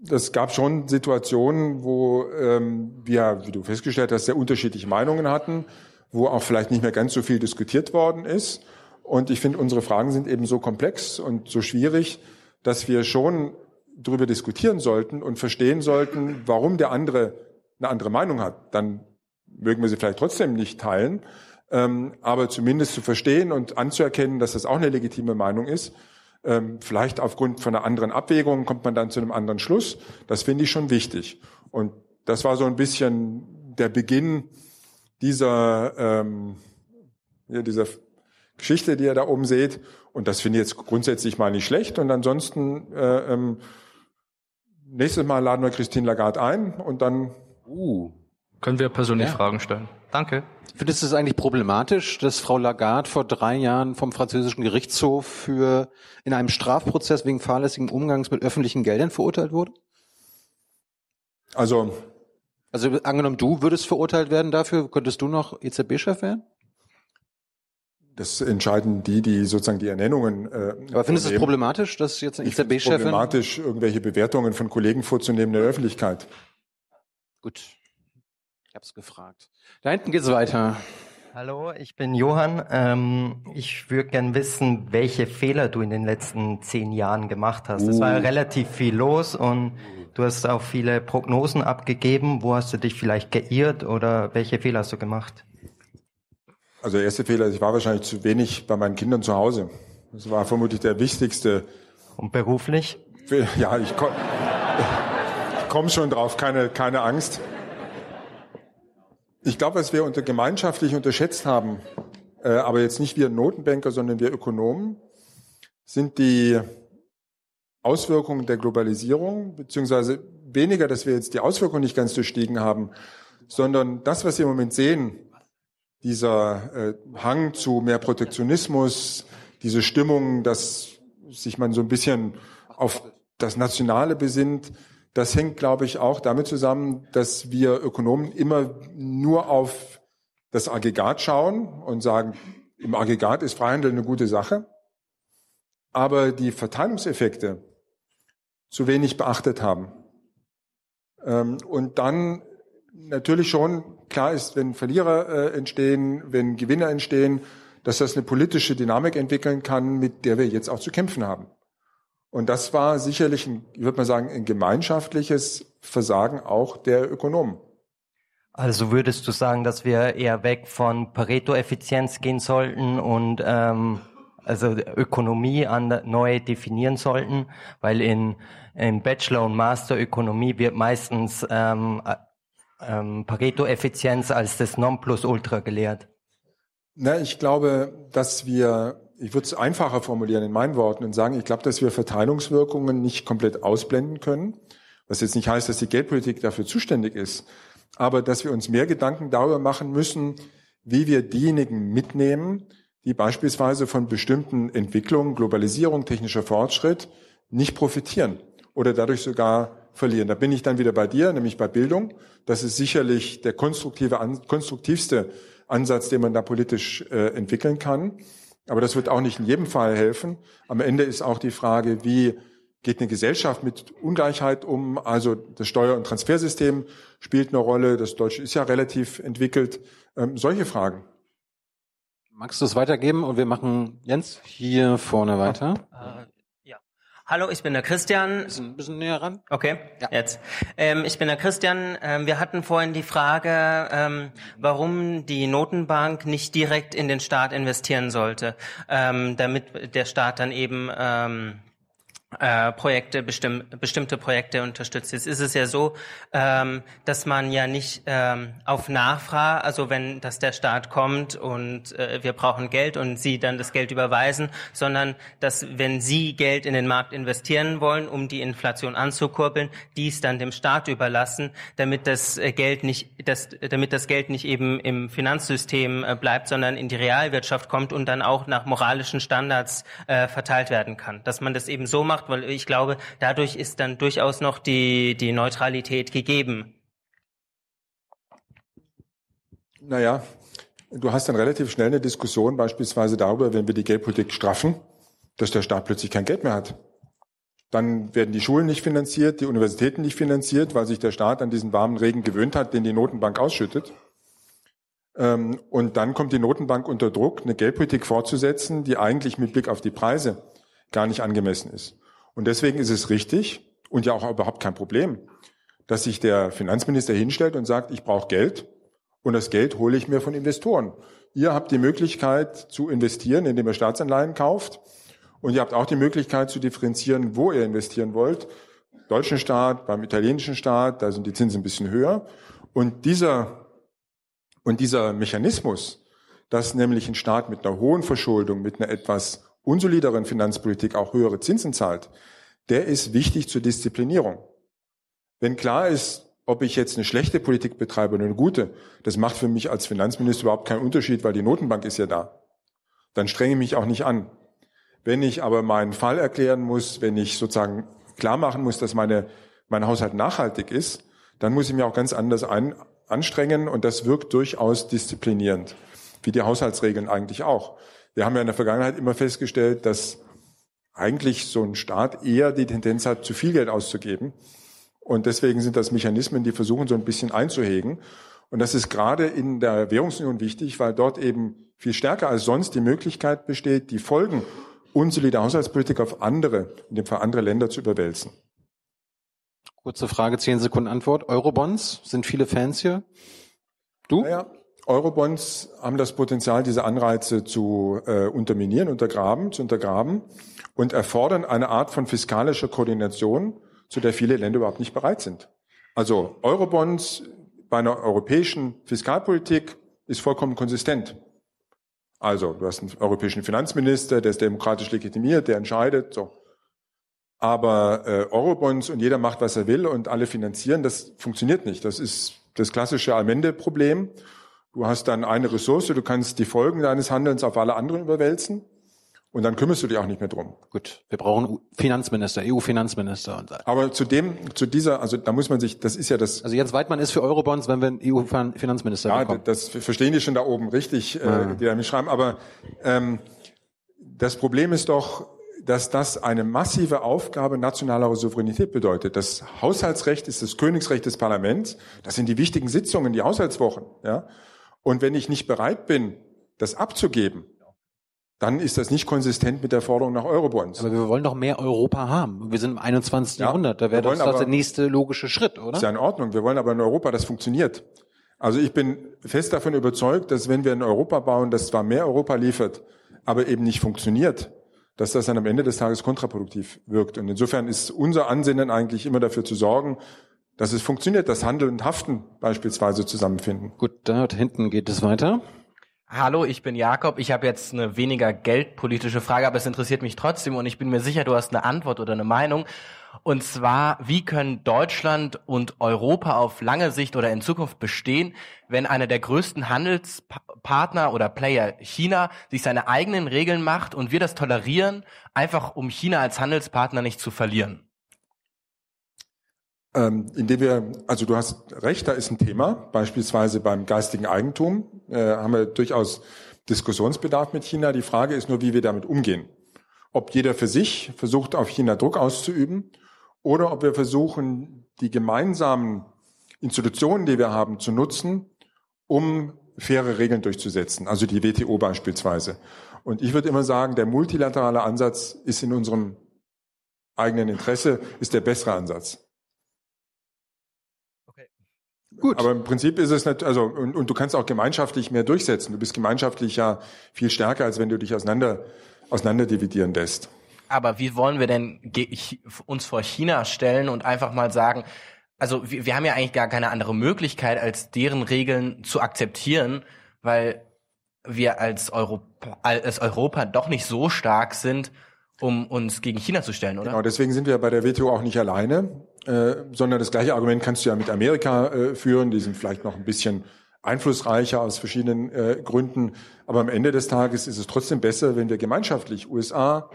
das gab schon Situationen, wo ähm, wir, wie du festgestellt hast, sehr unterschiedliche Meinungen hatten, wo auch vielleicht nicht mehr ganz so viel diskutiert worden ist. Und ich finde, unsere Fragen sind eben so komplex und so schwierig, dass wir schon darüber diskutieren sollten und verstehen sollten, warum der andere eine andere Meinung hat. Dann mögen wir sie vielleicht trotzdem nicht teilen, ähm, aber zumindest zu verstehen und anzuerkennen, dass das auch eine legitime Meinung ist. Ähm, vielleicht aufgrund von einer anderen Abwägung kommt man dann zu einem anderen Schluss. Das finde ich schon wichtig. Und das war so ein bisschen der Beginn dieser, ähm, ja, dieser Geschichte, die ihr da oben seht. Und das finde ich jetzt grundsätzlich mal nicht schlecht. Und ansonsten, äh, ähm, nächstes Mal laden wir Christine Lagarde ein und dann. Uh, können wir persönlich ja. Fragen stellen. Danke. Findest du es eigentlich problematisch, dass Frau Lagarde vor drei Jahren vom französischen Gerichtshof für in einem Strafprozess wegen fahrlässigen Umgangs mit öffentlichen Geldern verurteilt wurde? Also, also angenommen, du würdest verurteilt werden dafür, könntest du noch EZB-Chef werden? Das entscheiden die, die sozusagen die Ernennungen. Äh, Aber findest du es problematisch, dass jetzt ein EZB-Chef problematisch, irgendwelche Bewertungen von Kollegen vorzunehmen in der Öffentlichkeit? Gut, ich habe es gefragt. Da hinten geht's weiter. Hallo, ich bin Johann. Ähm, ich würde gern wissen, welche Fehler du in den letzten zehn Jahren gemacht hast. Es war ja uh. relativ viel los und du hast auch viele Prognosen abgegeben. Wo hast du dich vielleicht geirrt oder welche Fehler hast du gemacht? Also der erste Fehler, ich war wahrscheinlich zu wenig bei meinen Kindern zu Hause. Das war vermutlich der wichtigste. Und beruflich? Ja, ich komme [laughs] komm schon drauf, keine, keine Angst. Ich glaube, was wir unter gemeinschaftlich unterschätzt haben, äh, aber jetzt nicht wir Notenbanker, sondern wir Ökonomen, sind die Auswirkungen der Globalisierung, beziehungsweise weniger, dass wir jetzt die Auswirkungen nicht ganz durchstiegen haben, sondern das, was wir im Moment sehen, dieser äh, Hang zu mehr Protektionismus, diese Stimmung, dass sich man so ein bisschen auf das Nationale besinnt, das hängt, glaube ich, auch damit zusammen, dass wir Ökonomen immer nur auf das Aggregat schauen und sagen, im Aggregat ist Freihandel eine gute Sache, aber die Verteilungseffekte zu wenig beachtet haben. Ähm, und dann natürlich schon klar ist, wenn Verlierer äh, entstehen, wenn Gewinner entstehen, dass das eine politische Dynamik entwickeln kann, mit der wir jetzt auch zu kämpfen haben. Und das war sicherlich, ein, ich würde mal sagen, ein gemeinschaftliches Versagen auch der Ökonomen. Also würdest du sagen, dass wir eher weg von Pareto-Effizienz gehen sollten und ähm, also Ökonomie an, neu definieren sollten, weil in, in Bachelor und Master Ökonomie wird meistens ähm, ähm, Pareto-Effizienz als das Nonplusultra gelehrt. Na, ich glaube, dass wir ich würde es einfacher formulieren in meinen Worten und sagen, ich glaube, dass wir Verteilungswirkungen nicht komplett ausblenden können, was jetzt nicht heißt, dass die Geldpolitik dafür zuständig ist, aber dass wir uns mehr Gedanken darüber machen müssen, wie wir diejenigen mitnehmen, die beispielsweise von bestimmten Entwicklungen, Globalisierung, technischer Fortschritt nicht profitieren oder dadurch sogar verlieren. Da bin ich dann wieder bei dir, nämlich bei Bildung. Das ist sicherlich der konstruktive, konstruktivste Ansatz, den man da politisch äh, entwickeln kann. Aber das wird auch nicht in jedem Fall helfen. Am Ende ist auch die Frage, wie geht eine Gesellschaft mit Ungleichheit um? Also das Steuer- und Transfersystem spielt eine Rolle. Das Deutsche ist ja relativ entwickelt. Ähm, solche Fragen. Magst du es weitergeben und wir machen Jens hier vorne weiter? Hallo, ich bin der Christian. Bisschen, bisschen näher ran. Okay, ja. jetzt. Ähm, ich bin der Christian. Ähm, wir hatten vorhin die Frage, ähm, warum die Notenbank nicht direkt in den Staat investieren sollte, ähm, damit der Staat dann eben ähm, äh, Projekte, bestimm, bestimmte Projekte unterstützt. Jetzt ist es ja so, ähm, dass man ja nicht ähm, auf Nachfrage, also wenn dass der Staat kommt und äh, wir brauchen Geld und Sie dann das Geld überweisen, sondern dass wenn Sie Geld in den Markt investieren wollen, um die Inflation anzukurbeln, dies dann dem Staat überlassen, damit das äh, Geld nicht, das, damit das Geld nicht eben im Finanzsystem äh, bleibt, sondern in die Realwirtschaft kommt und dann auch nach moralischen Standards äh, verteilt werden kann. Dass man das eben so macht, macht, weil ich glaube, dadurch ist dann durchaus noch die, die Neutralität gegeben. Naja, du hast dann relativ schnell eine Diskussion beispielsweise darüber, wenn wir die Geldpolitik straffen, dass der Staat plötzlich kein Geld mehr hat. Dann werden die Schulen nicht finanziert, die Universitäten nicht finanziert, weil sich der Staat an diesen warmen Regen gewöhnt hat, den die Notenbank ausschüttet. Ähm, und dann kommt die Notenbank unter Druck, eine Geldpolitik fortzusetzen, die eigentlich mit Blick auf die Preise gar nicht angemessen ist. Und deswegen ist es richtig und ja auch überhaupt kein Problem, dass sich der Finanzminister hinstellt und sagt, ich brauche Geld und das Geld hole ich mir von Investoren. Ihr habt die Möglichkeit zu investieren, indem ihr Staatsanleihen kauft und ihr habt auch die Möglichkeit zu differenzieren, wo ihr investieren wollt. Deutschen Staat, beim italienischen Staat, da sind die Zinsen ein bisschen höher. Und dieser, und dieser Mechanismus, dass nämlich ein Staat mit einer hohen Verschuldung, mit einer etwas unsolideren Finanzpolitik auch höhere Zinsen zahlt, der ist wichtig zur Disziplinierung. Wenn klar ist, ob ich jetzt eine schlechte Politik betreibe oder eine gute, das macht für mich als Finanzminister überhaupt keinen Unterschied, weil die Notenbank ist ja da. Dann strenge ich mich auch nicht an. Wenn ich aber meinen Fall erklären muss, wenn ich sozusagen klar machen muss, dass meine, mein Haushalt nachhaltig ist, dann muss ich mich auch ganz anders ein, anstrengen und das wirkt durchaus disziplinierend, wie die Haushaltsregeln eigentlich auch. Wir haben ja in der Vergangenheit immer festgestellt, dass eigentlich so ein Staat eher die Tendenz hat, zu viel Geld auszugeben. Und deswegen sind das Mechanismen, die versuchen, so ein bisschen einzuhegen. Und das ist gerade in der Währungsunion wichtig, weil dort eben viel stärker als sonst die Möglichkeit besteht, die Folgen unsolider Haushaltspolitik auf andere, in dem Fall andere Länder zu überwälzen. Kurze Frage, zehn Sekunden Antwort. Eurobonds, sind viele Fans hier? Du? Naja, Eurobonds haben das Potenzial, diese Anreize zu äh, unterminieren, untergraben, zu untergraben und erfordern eine Art von fiskalischer Koordination, zu der viele Länder überhaupt nicht bereit sind. Also Eurobonds bei einer europäischen Fiskalpolitik ist vollkommen konsistent. Also du hast einen europäischen Finanzminister, der ist demokratisch legitimiert, der entscheidet. So. Aber äh, Eurobonds und jeder macht, was er will und alle finanzieren, das funktioniert nicht. Das ist das klassische Allmende-Problem. Du hast dann eine Ressource, du kannst die Folgen deines Handelns auf alle anderen überwälzen und dann kümmerst du dich auch nicht mehr drum. Gut, wir brauchen Finanzminister, EU-Finanzminister und so. Aber zu dem, zu dieser, also da muss man sich, das ist ja das. Also Jens Weidmann ist für Eurobonds, wenn wir einen EU-Finanzminister ja, bekommen. Ja, das verstehen die schon da oben richtig, äh, die da mitschreiben. Aber ähm, das Problem ist doch, dass das eine massive Aufgabe nationaler Souveränität bedeutet. Das Haushaltsrecht ist das Königsrecht des Parlaments. Das sind die wichtigen Sitzungen, die Haushaltswochen. Ja? Und wenn ich nicht bereit bin, das abzugeben, dann ist das nicht konsistent mit der Forderung nach Eurobonds. Aber wir wollen doch mehr Europa haben. Wir sind im 21. Ja, Jahrhundert. Da wäre das, das der nächste logische Schritt, oder? Ist ja in Ordnung. Wir wollen aber in Europa, das funktioniert. Also ich bin fest davon überzeugt, dass wenn wir in Europa bauen, das zwar mehr Europa liefert, aber eben nicht funktioniert, dass das dann am Ende des Tages kontraproduktiv wirkt. Und insofern ist unser Ansinnen eigentlich immer dafür zu sorgen, dass es funktioniert, dass Handel und Haften beispielsweise zusammenfinden. Gut, da hinten geht es weiter. Hallo, ich bin Jakob. Ich habe jetzt eine weniger geldpolitische Frage, aber es interessiert mich trotzdem und ich bin mir sicher, du hast eine Antwort oder eine Meinung. Und zwar, wie können Deutschland und Europa auf lange Sicht oder in Zukunft bestehen, wenn einer der größten Handelspartner oder Player China sich seine eigenen Regeln macht und wir das tolerieren, einfach um China als Handelspartner nicht zu verlieren? Ähm, indem wir, also du hast recht, da ist ein Thema, beispielsweise beim geistigen Eigentum, äh, haben wir durchaus Diskussionsbedarf mit China. Die Frage ist nur, wie wir damit umgehen. Ob jeder für sich versucht, auf China Druck auszuüben oder ob wir versuchen, die gemeinsamen Institutionen, die wir haben, zu nutzen, um faire Regeln durchzusetzen, also die WTO beispielsweise. Und ich würde immer sagen, der multilaterale Ansatz ist in unserem eigenen Interesse, ist der bessere Ansatz. Gut. Aber im Prinzip ist es nicht, also, und, und du kannst auch gemeinschaftlich mehr durchsetzen. Du bist gemeinschaftlich ja viel stärker, als wenn du dich auseinander, auseinander dividieren lässt. Aber wie wollen wir denn uns vor China stellen und einfach mal sagen, also wir, wir haben ja eigentlich gar keine andere Möglichkeit, als deren Regeln zu akzeptieren, weil wir als Europa, als Europa doch nicht so stark sind, um uns gegen China zu stellen, oder? Genau, deswegen sind wir bei der WTO auch nicht alleine, äh, sondern das gleiche Argument kannst du ja mit Amerika äh, führen. Die sind vielleicht noch ein bisschen einflussreicher aus verschiedenen äh, Gründen. Aber am Ende des Tages ist es trotzdem besser, wenn wir gemeinschaftlich USA,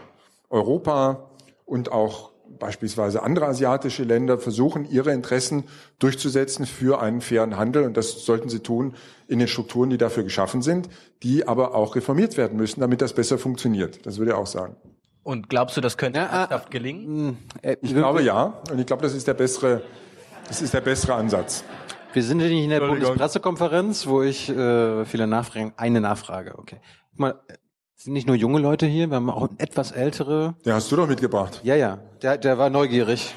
Europa und auch beispielsweise andere asiatische Länder versuchen, ihre Interessen durchzusetzen für einen fairen Handel. Und das sollten sie tun in den Strukturen, die dafür geschaffen sind, die aber auch reformiert werden müssen, damit das besser funktioniert. Das würde ich auch sagen. Und glaubst du, das könnte ja, ernsthaft gelingen? Hm, äh, ich glaube ja. Und ich glaube, das ist der bessere, das ist der bessere Ansatz. Wir sind ja nicht in der Bundespressekonferenz, wo ich äh, viele Nachfragen, eine Nachfrage, okay. Guck mal, sind nicht nur junge Leute hier, wir haben auch etwas ältere. Der hast du doch mitgebracht. Ja, ja, der, der war neugierig.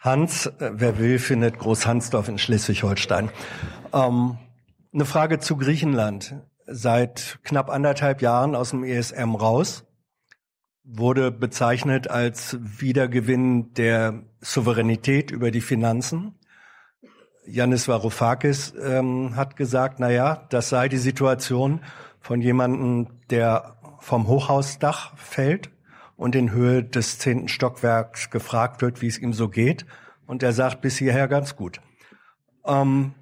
Hans, äh, wer will, findet Großhansdorf in Schleswig-Holstein. Ähm, eine Frage zu Griechenland seit knapp anderthalb Jahren aus dem ESM raus, wurde bezeichnet als Wiedergewinn der Souveränität über die Finanzen. Janis Varoufakis ähm, hat gesagt, na ja, das sei die Situation von jemandem, der vom Hochhausdach fällt und in Höhe des zehnten Stockwerks gefragt wird, wie es ihm so geht. Und er sagt bis hierher ganz gut. Ähm,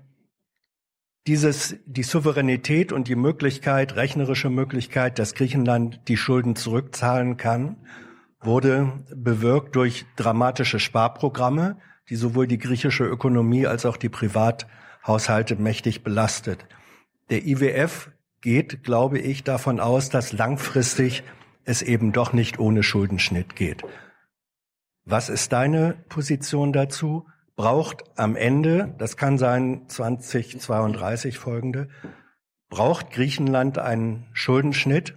dieses, die Souveränität und die Möglichkeit, rechnerische Möglichkeit, dass Griechenland die Schulden zurückzahlen kann, wurde bewirkt durch dramatische Sparprogramme, die sowohl die griechische Ökonomie als auch die Privathaushalte mächtig belastet. Der IWF geht, glaube ich, davon aus, dass langfristig es eben doch nicht ohne Schuldenschnitt geht. Was ist deine Position dazu? Braucht am Ende, das kann sein 2032 folgende, braucht Griechenland einen Schuldenschnitt?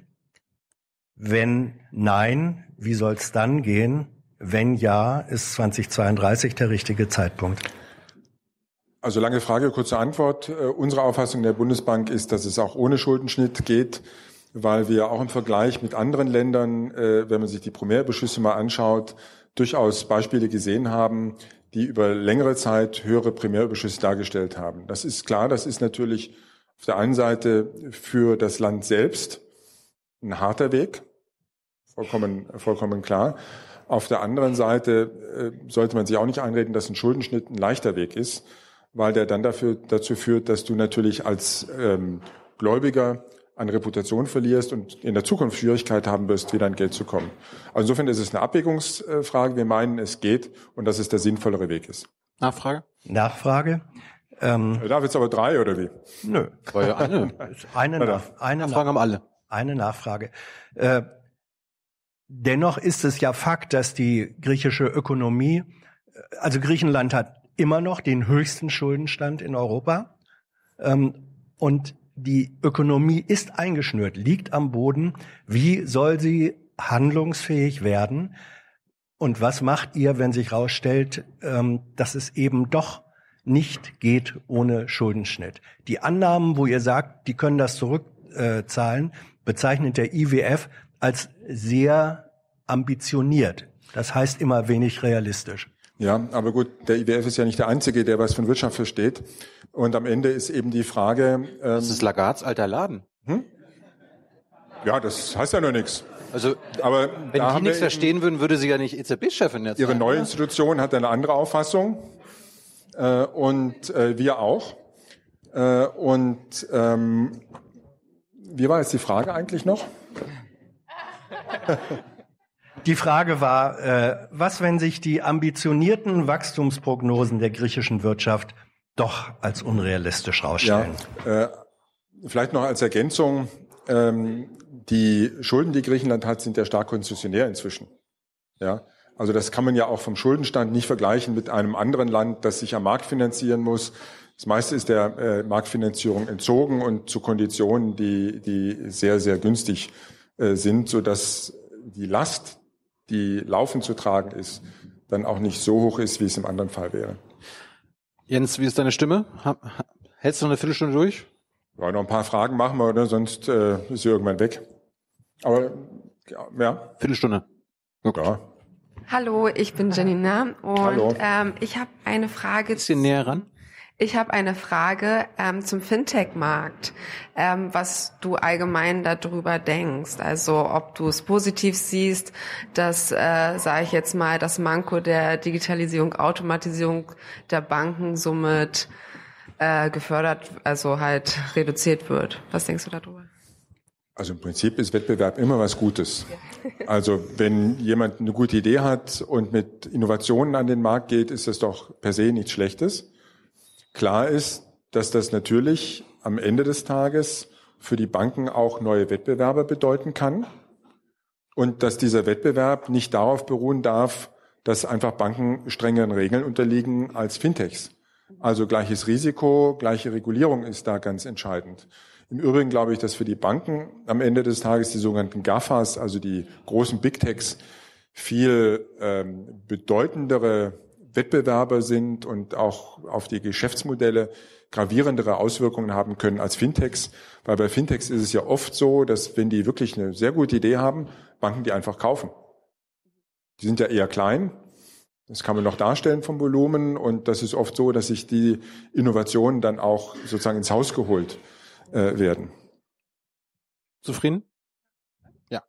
Wenn nein, wie soll es dann gehen? Wenn ja, ist 2032 der richtige Zeitpunkt? Also lange Frage, kurze Antwort. Äh, unsere Auffassung der Bundesbank ist, dass es auch ohne Schuldenschnitt geht, weil wir auch im Vergleich mit anderen Ländern, äh, wenn man sich die Primärbeschlüsse mal anschaut, durchaus Beispiele gesehen haben, die über längere Zeit höhere Primärüberschüsse dargestellt haben. Das ist klar, das ist natürlich auf der einen Seite für das Land selbst ein harter Weg, vollkommen, vollkommen klar. Auf der anderen Seite äh, sollte man sich auch nicht einreden, dass ein Schuldenschnitt ein leichter Weg ist, weil der dann dafür, dazu führt, dass du natürlich als ähm, Gläubiger an Reputation verlierst und in der Zukunft Schwierigkeit haben wirst, wieder an Geld zu kommen. Also insofern ist es eine Abwägungsfrage. Wir meinen, es geht und dass es der sinnvollere Weg ist. Nachfrage? Nachfrage. Ähm, Darf jetzt aber drei oder wie? Nö. War ja eine. eine, Nach, eine Nachfrage haben alle. Eine Nachfrage. Äh, dennoch ist es ja Fakt, dass die griechische Ökonomie, also Griechenland hat immer noch den höchsten Schuldenstand in Europa. Ähm, und die Ökonomie ist eingeschnürt, liegt am Boden. Wie soll sie handlungsfähig werden? Und was macht ihr, wenn sich herausstellt, ähm, dass es eben doch nicht geht ohne Schuldenschnitt? Die Annahmen, wo ihr sagt, die können das zurückzahlen, bezeichnet der IWF als sehr ambitioniert. Das heißt immer wenig realistisch. Ja, aber gut, der IWF ist ja nicht der Einzige, der was von Wirtschaft versteht. Und am Ende ist eben die Frage. Ähm, das ist Lagards alter Laden. Hm? Ja, das heißt ja noch nichts. Also, aber wenn die nichts verstehen würden, würde sie ja nicht EZB-Chefin jetzt Ihre sein, neue oder? Institution hat eine andere Auffassung äh, und äh, wir auch. Äh, und ähm, wie war jetzt die Frage eigentlich noch? [laughs] Die Frage war, äh, was, wenn sich die ambitionierten Wachstumsprognosen der griechischen Wirtschaft doch als unrealistisch herausstellen? Ja, äh, vielleicht noch als Ergänzung, ähm, die Schulden, die Griechenland hat, sind ja stark konzessionär inzwischen. Ja, also das kann man ja auch vom Schuldenstand nicht vergleichen mit einem anderen Land, das sich am Markt finanzieren muss. Das meiste ist der äh, Marktfinanzierung entzogen und zu Konditionen, die, die sehr, sehr günstig äh, sind, so dass die Last, die laufend zu tragen ist, dann auch nicht so hoch ist, wie es im anderen Fall wäre. Jens, wie ist deine Stimme? Hältst du noch eine Viertelstunde durch? Ja, noch ein paar Fragen machen wir, oder? Sonst äh, ist sie irgendwann weg. Aber ja. Viertelstunde. Ja. Hallo, ich bin Janina und Hallo. Ähm, ich habe eine Frage. Bisschen näher ran. Ich habe eine Frage ähm, zum Fintech-Markt, ähm, was du allgemein darüber denkst. Also ob du es positiv siehst, dass, äh, sage ich jetzt mal, das Manko der Digitalisierung, Automatisierung der Banken somit äh, gefördert, also halt reduziert wird. Was denkst du darüber? Also im Prinzip ist Wettbewerb immer was Gutes. Also wenn jemand eine gute Idee hat und mit Innovationen an den Markt geht, ist das doch per se nichts Schlechtes. Klar ist, dass das natürlich am Ende des Tages für die Banken auch neue Wettbewerber bedeuten kann und dass dieser Wettbewerb nicht darauf beruhen darf, dass einfach Banken strengeren Regeln unterliegen als Fintechs. Also gleiches Risiko, gleiche Regulierung ist da ganz entscheidend. Im Übrigen glaube ich, dass für die Banken am Ende des Tages die sogenannten GAFAs, also die großen Big Techs, viel ähm, bedeutendere Wettbewerber sind und auch auf die Geschäftsmodelle gravierendere Auswirkungen haben können als Fintechs. Weil bei Fintechs ist es ja oft so, dass wenn die wirklich eine sehr gute Idee haben, Banken die einfach kaufen. Die sind ja eher klein. Das kann man noch darstellen vom Volumen. Und das ist oft so, dass sich die Innovationen dann auch sozusagen ins Haus geholt äh, werden. Zufrieden? Ja.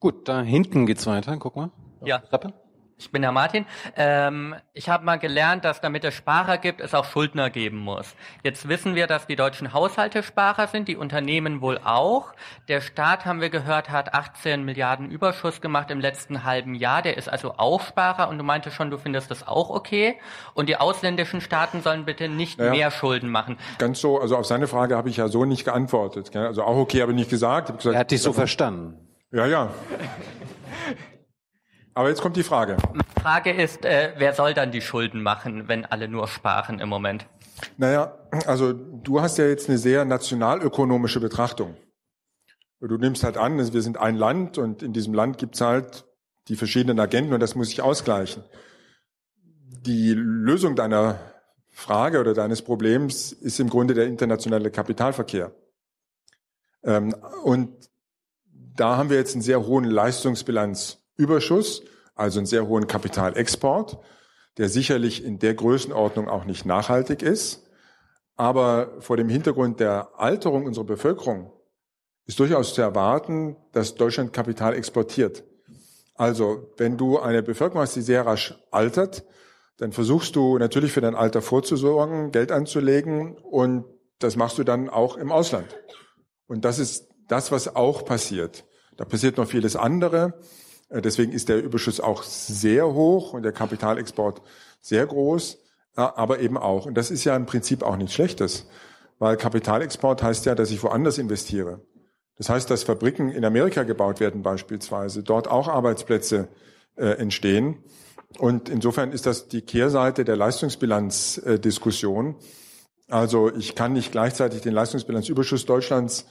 Gut, da hinten geht's weiter. Guck mal. Ja. Rappe? Ich bin Herr Martin. Ähm, ich habe mal gelernt, dass damit es Sparer gibt, es auch Schuldner geben muss. Jetzt wissen wir, dass die deutschen Haushalte Sparer sind, die Unternehmen wohl auch. Der Staat, haben wir gehört, hat 18 Milliarden Überschuss gemacht im letzten halben Jahr. Der ist also auch Sparer und du meinte schon, du findest das auch okay. Und die ausländischen Staaten sollen bitte nicht Naja. mehr Schulden machen. Ganz so, also auf seine Frage habe ich ja so nicht geantwortet. Also auch okay, habe ich nicht gesagt. Ich gesagt Er hat dich so verstanden. Ja, ja. [laughs] Aber jetzt kommt die Frage. Frage ist, äh, wer soll dann die Schulden machen, wenn alle nur sparen im Moment? Naja, also du hast ja jetzt eine sehr nationalökonomische Betrachtung. Du nimmst halt an, wir sind ein Land und in diesem Land gibt's halt die verschiedenen Agenten und das muss sich ausgleichen. Die Lösung deiner Frage oder deines Problems ist im Grunde der internationale Kapitalverkehr. Ähm, und da haben wir jetzt einen sehr hohen Leistungsbilanzüberschuss, also einen sehr hohen Kapitalexport, der sicherlich in der Größenordnung auch nicht nachhaltig ist. Aber vor dem Hintergrund der Alterung unserer Bevölkerung ist durchaus zu erwarten, dass Deutschland Kapital exportiert. Also, wenn du eine Bevölkerung hast, die sehr rasch altert, dann versuchst du natürlich für dein Alter vorzusorgen, Geld anzulegen und das machst du dann auch im Ausland. Und das ist das, was auch passiert. Da passiert noch vieles andere. Äh, Deswegen ist der Überschuss auch sehr hoch und der Kapitalexport sehr groß, äh, aber eben auch. Und das ist ja im Prinzip auch nichts Schlechtes, weil Kapitalexport heißt ja, dass ich woanders investiere. Das heißt, dass Fabriken in Amerika gebaut werden beispielsweise, dort auch Arbeitsplätze äh, entstehen. Und insofern ist das die Kehrseite der Leistungsbilanzdiskussion. Also ich kann nicht gleichzeitig den Leistungsbilanzüberschuss Deutschlands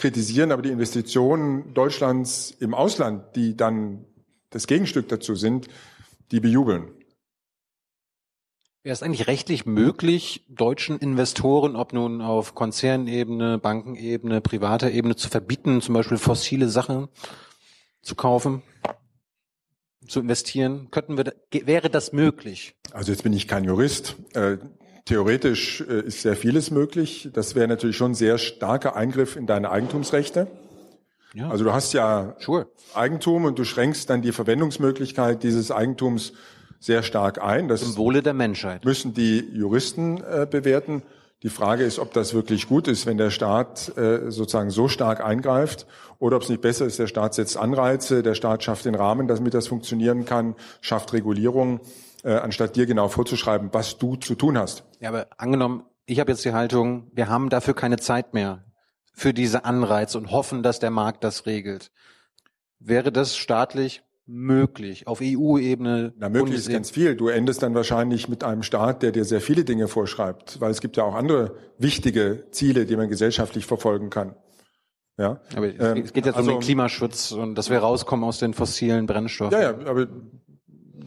kritisieren, aber die Investitionen Deutschlands im Ausland, die dann das Gegenstück dazu sind, die bejubeln. Wäre es eigentlich rechtlich möglich, deutschen Investoren, ob nun auf Konzernebene, Bankenebene, privater Ebene, zu verbieten, zum Beispiel fossile Sachen zu kaufen, zu investieren? Könnten wir, wäre das möglich? Also jetzt bin ich kein Jurist. Theoretisch äh, ist sehr vieles möglich. Das wäre natürlich schon ein sehr starker Eingriff in deine Eigentumsrechte. Ja. Also du hast ja sure. Eigentum und du schränkst dann die Verwendungsmöglichkeit dieses Eigentums sehr stark ein. Das Im Wohle der Menschheit. Müssen die Juristen äh, bewerten. Die Frage ist, ob das wirklich gut ist, wenn der Staat äh, sozusagen so stark eingreift oder ob es nicht besser ist, der Staat setzt Anreize, der Staat schafft den Rahmen, damit das funktionieren kann, schafft Regulierung, äh, anstatt dir genau vorzuschreiben, was du zu tun hast. Ja, aber angenommen, ich habe jetzt die Haltung, wir haben dafür keine Zeit mehr für diese Anreize und hoffen, dass der Markt das regelt. Wäre das staatlich möglich auf EU-Ebene? Na, möglich ist ganz viel. Du endest dann wahrscheinlich mit einem Staat, der dir sehr viele Dinge vorschreibt, weil es gibt ja auch andere wichtige Ziele, die man gesellschaftlich verfolgen kann. Ja. Aber es geht jetzt also, um den Klimaschutz und dass wir rauskommen aus den fossilen Brennstoffen. Ja, ja, aber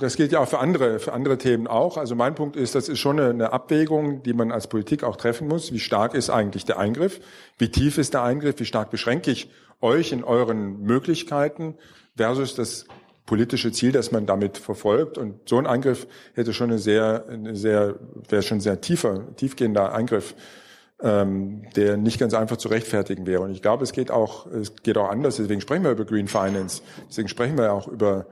das gilt ja auch für andere, für andere Themen auch. Also mein Punkt ist, das ist schon eine, Abwägung, die man als Politik auch treffen muss. Wie stark ist eigentlich der Eingriff? Wie tief ist der Eingriff? Wie stark beschränke ich euch in euren Möglichkeiten versus das politische Ziel, das man damit verfolgt. Und so ein Eingriff hätte schon eine sehr, eine sehr, wäre schon sehr tiefer, tiefgehender Eingriff, ähm, der nicht ganz einfach zu rechtfertigen wäre. Und ich glaube, es geht auch, es geht auch anders. Deswegen sprechen wir über Green Finance. Deswegen sprechen wir auch über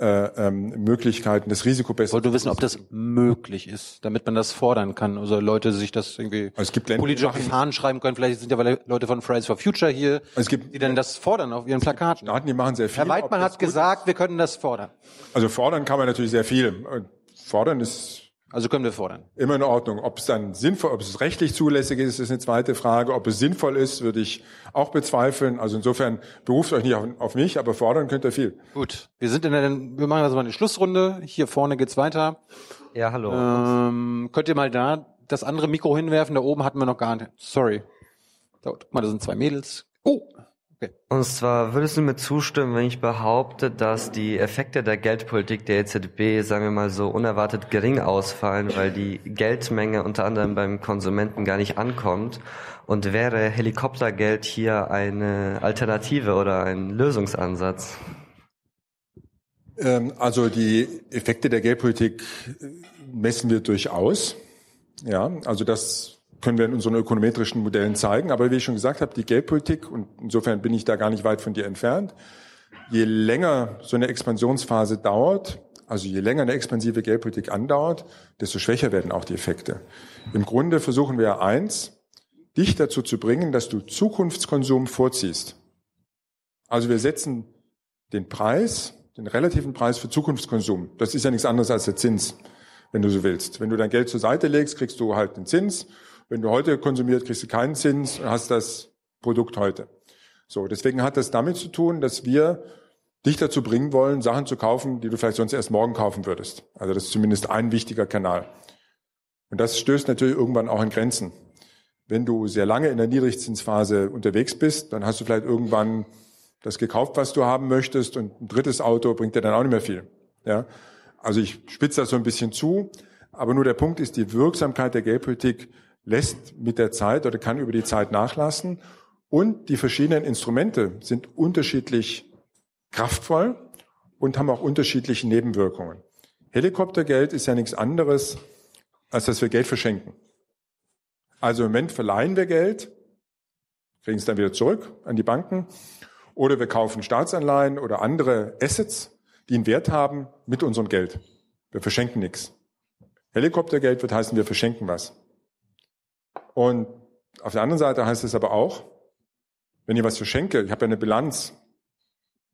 äh, ähm, Möglichkeiten, das Risiko besser. Wollte wissen, ob das möglich ist, damit man das fordern kann. Also Leute sich das irgendwie also es gibt Länder, politisch auf die Fahnen schreiben können. Vielleicht sind ja Leute von Fridays for Future hier, es gibt, die dann das fordern auf ihren Plakaten. Staaten, die machen sehr viel. Herr Weidmann hat gesagt, wir können das fordern. Also fordern kann man natürlich sehr viel. Fordern ist also können wir fordern. Immer in Ordnung. Ob es dann sinnvoll, ob es rechtlich zulässig ist, ist eine zweite Frage. Ob es sinnvoll ist, würde ich auch bezweifeln. Also insofern beruft euch nicht auf, auf mich, aber fordern könnt ihr viel. Gut. Wir sind in der, wir machen also mal eine Schlussrunde. Hier vorne geht's weiter. Ja, hallo. Ähm, könnt ihr mal da das andere Mikro hinwerfen? Da oben hatten wir noch gar nicht. Sorry. Da, guck mal, da sind zwei Mädels. Oh, Okay. Und zwar würdest du mir zustimmen, wenn ich behaupte, dass die Effekte der Geldpolitik der EZB, sagen wir mal so, unerwartet gering ausfallen, weil die Geldmenge unter anderem beim Konsumenten gar nicht ankommt? Und wäre Helikoptergeld hier eine Alternative oder ein Lösungsansatz? Ähm, also die Effekte der Geldpolitik messen wir durchaus. Ja, also das können wir in unseren ökonometrischen Modellen zeigen. Aber wie ich schon gesagt habe, die Geldpolitik, und insofern bin ich da gar nicht weit von dir entfernt, je länger so eine Expansionsphase dauert, also je länger eine expansive Geldpolitik andauert, desto schwächer werden auch die Effekte. Im Grunde versuchen wir eins, dich dazu zu bringen, dass du Zukunftskonsum vorziehst. Also wir setzen den Preis, den relativen Preis für Zukunftskonsum. Das ist ja nichts anderes als der Zins, wenn du so willst. Wenn du dein Geld zur Seite legst, kriegst du halt den Zins wenn du heute konsumierst, kriegst du keinen Zins und hast das Produkt heute. So, deswegen hat das damit zu tun, dass wir dich dazu bringen wollen, Sachen zu kaufen, die du vielleicht sonst erst morgen kaufen würdest. Also das ist zumindest ein wichtiger Kanal. Und das stößt natürlich irgendwann auch an Grenzen. Wenn du sehr lange in der Niedrigzinsphase unterwegs bist, dann hast du vielleicht irgendwann das gekauft, was du haben möchtest und ein drittes Auto bringt dir dann auch nicht mehr viel. Ja? Also ich spitze das so ein bisschen zu, aber nur der Punkt ist, die Wirksamkeit der Geldpolitik lässt mit der Zeit oder kann über die Zeit nachlassen. Und die verschiedenen Instrumente sind unterschiedlich kraftvoll und haben auch unterschiedliche Nebenwirkungen. Helikoptergeld ist ja nichts anderes, als dass wir Geld verschenken. Also im Moment verleihen wir Geld, kriegen es dann wieder zurück an die Banken, oder wir kaufen Staatsanleihen oder andere Assets, die einen Wert haben mit unserem Geld. Wir verschenken nichts. Helikoptergeld wird heißen, wir verschenken was. Und auf der anderen Seite heißt es aber auch, wenn ich was verschenke, ich habe ja eine Bilanz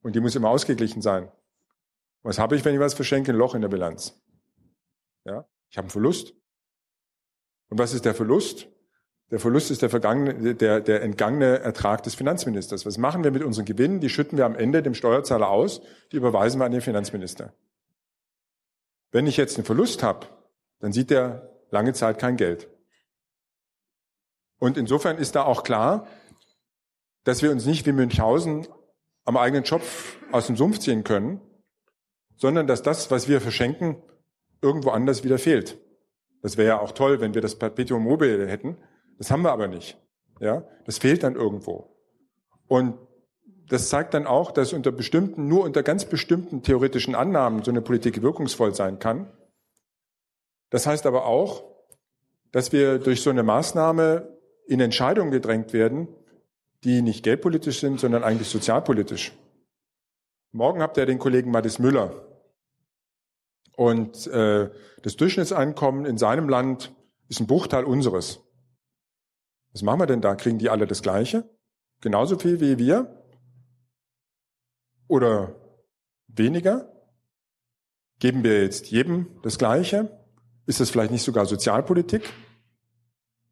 und die muss immer ausgeglichen sein. Was habe ich, wenn ich was verschenke? Ein Loch in der Bilanz. Ja, ich habe einen Verlust. Und was ist der Verlust? Der Verlust ist der, vergangene, der, der entgangene Ertrag des Finanzministers. Was machen wir mit unseren Gewinnen? Die schütten wir am Ende dem Steuerzahler aus, die überweisen wir an den Finanzminister. Wenn ich jetzt einen Verlust habe, dann sieht er lange Zeit kein Geld. Und insofern ist da auch klar, dass wir uns nicht wie Münchhausen am eigenen Schopf aus dem Sumpf ziehen können, sondern dass das, was wir verschenken, irgendwo anders wieder fehlt. Das wäre ja auch toll, wenn wir das Perpetuum mobile hätten. Das haben wir aber nicht. Ja, das fehlt dann irgendwo. Und das zeigt dann auch, dass unter bestimmten, nur unter ganz bestimmten theoretischen Annahmen so eine Politik wirkungsvoll sein kann. Das heißt aber auch, dass wir durch so eine Maßnahme in Entscheidungen gedrängt werden, die nicht geldpolitisch sind, sondern eigentlich sozialpolitisch. Morgen habt ihr den Kollegen Mathis Müller. Und äh, das Durchschnittseinkommen in seinem Land ist ein Bruchteil unseres. Was machen wir denn da? Kriegen die alle das Gleiche? Genauso viel wie wir? Oder weniger? Geben wir jetzt jedem das Gleiche? Ist das vielleicht nicht sogar Sozialpolitik?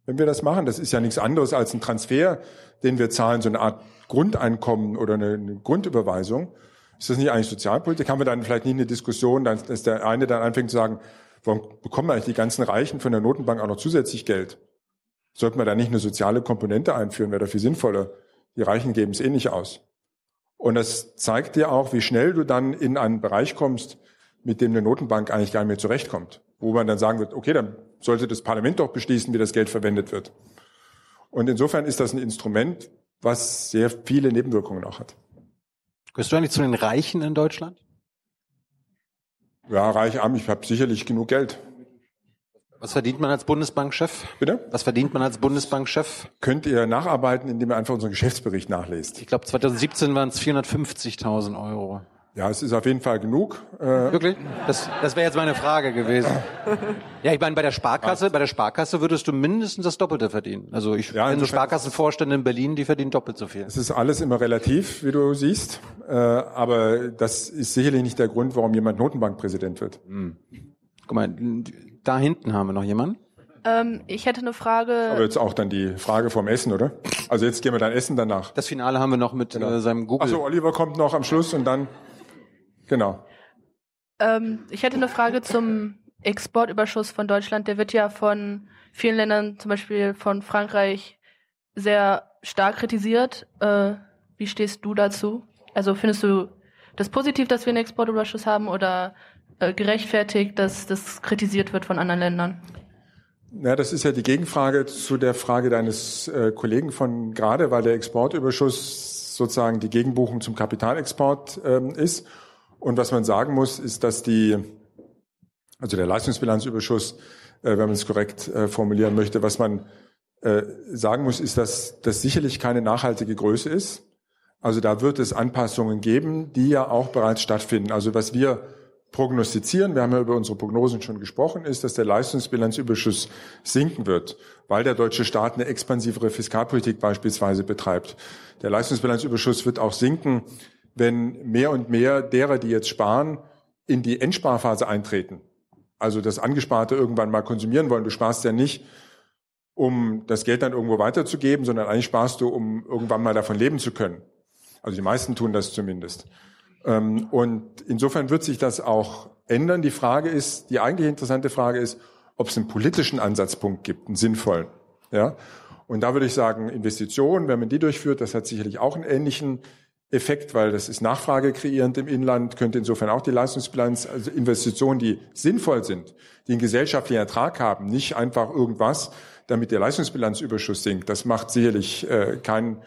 Wenn wir das machen, das ist ja nichts anderes als ein Transfer, den wir zahlen, so eine Art Grundeinkommen oder eine, eine Grundüberweisung. Ist das nicht eigentlich Sozialpolitik? Haben wir dann vielleicht nicht eine Diskussion, dass der eine dann anfängt zu sagen, warum bekommen eigentlich die ganzen Reichen von der Notenbank auch noch zusätzlich Geld? Sollten wir da nicht eine soziale Komponente einführen? Wäre dafür sinnvoller. Die Reichen geben es eh nicht aus. Und das zeigt dir auch, wie schnell du dann in einen Bereich kommst, mit dem eine Notenbank eigentlich gar nicht mehr zurechtkommt. Wo man dann sagen wird, okay, dann sollte das Parlament doch beschließen, wie das Geld verwendet wird. Und insofern ist das ein Instrument, was sehr viele Nebenwirkungen auch hat. Gehörst du eigentlich zu den Reichen in Deutschland? Ja, reich, arm, ich habe sicherlich genug Geld. Was verdient man als Bundesbankchef? Bitte? Was verdient man als Bundesbankchef? Könnt ihr nacharbeiten, indem ihr einfach unseren Geschäftsbericht nachlest. Ich glaube, 2017 waren es 450.000 Euro. Ja, es ist auf jeden Fall genug. Äh Wirklich? Das, das wäre jetzt meine Frage gewesen. ja, ich meine, bei der Sparkasse, bei der Sparkasse würdest du mindestens das Doppelte verdienen. Also ich ja, kenne Sparkassenvorstände in Berlin, die verdienen doppelt so viel. Es ist alles immer relativ, wie du siehst. Äh, aber das ist sicherlich nicht der Grund, warum jemand Notenbankpräsident wird. Hm. Guck mal, da hinten haben wir noch jemanden. Ähm, ich hätte eine Frage. Aber jetzt auch dann die Frage vom Essen, oder? Also jetzt gehen wir dann essen danach. Das Finale haben wir noch mit genau. äh, seinem Google. Achso, Oliver kommt noch am Schluss und dann. Genau. Ähm, ich hätte eine Frage zum Exportüberschuss von Deutschland. Der wird ja von vielen Ländern, zum Beispiel von Frankreich, sehr stark kritisiert. Äh, wie stehst du dazu? Also findest du das positiv, dass wir einen Exportüberschuss haben oder äh, gerechtfertigt, dass das kritisiert wird von anderen Ländern? Ja, das ist ja die Gegenfrage zu der Frage deines äh, Kollegen von gerade, weil der Exportüberschuss sozusagen die Gegenbuchung zum Kapitalexport ähm, ist. Und was man sagen muss, ist, dass die, also der Leistungsbilanzüberschuss, äh, wenn man es korrekt äh, formulieren möchte, was man äh, sagen muss, ist, dass das sicherlich keine nachhaltige Größe ist. Also da wird es Anpassungen geben, die ja auch bereits stattfinden. Also was wir prognostizieren, wir haben ja über unsere Prognosen schon gesprochen, ist, dass der Leistungsbilanzüberschuss sinken wird, weil der deutsche Staat eine expansivere Fiskalpolitik beispielsweise betreibt. Der Leistungsbilanzüberschuss wird auch sinken, wenn mehr und mehr derer, die jetzt sparen, in die Endsparphase eintreten. Also das Angesparte irgendwann mal konsumieren wollen. Du sparst ja nicht, um das Geld dann irgendwo weiterzugeben, sondern eigentlich sparst du, um irgendwann mal davon leben zu können. Also die meisten tun das zumindest. Ähm, und insofern wird sich das auch ändern. Die Frage ist, die eigentlich interessante Frage ist, ob es einen politischen Ansatzpunkt gibt, einen sinnvollen. Ja? Und da würde ich sagen, Investitionen, wenn man die durchführt, das hat sicherlich auch einen ähnlichen Effekt, weil das ist Nachfrage kreierend im Inland, könnte insofern auch die Leistungsbilanz, also Investitionen, die sinnvoll sind, die einen gesellschaftlichen Ertrag haben, nicht einfach irgendwas, damit der Leistungsbilanzüberschuss sinkt. Das macht sicherlich äh, keinen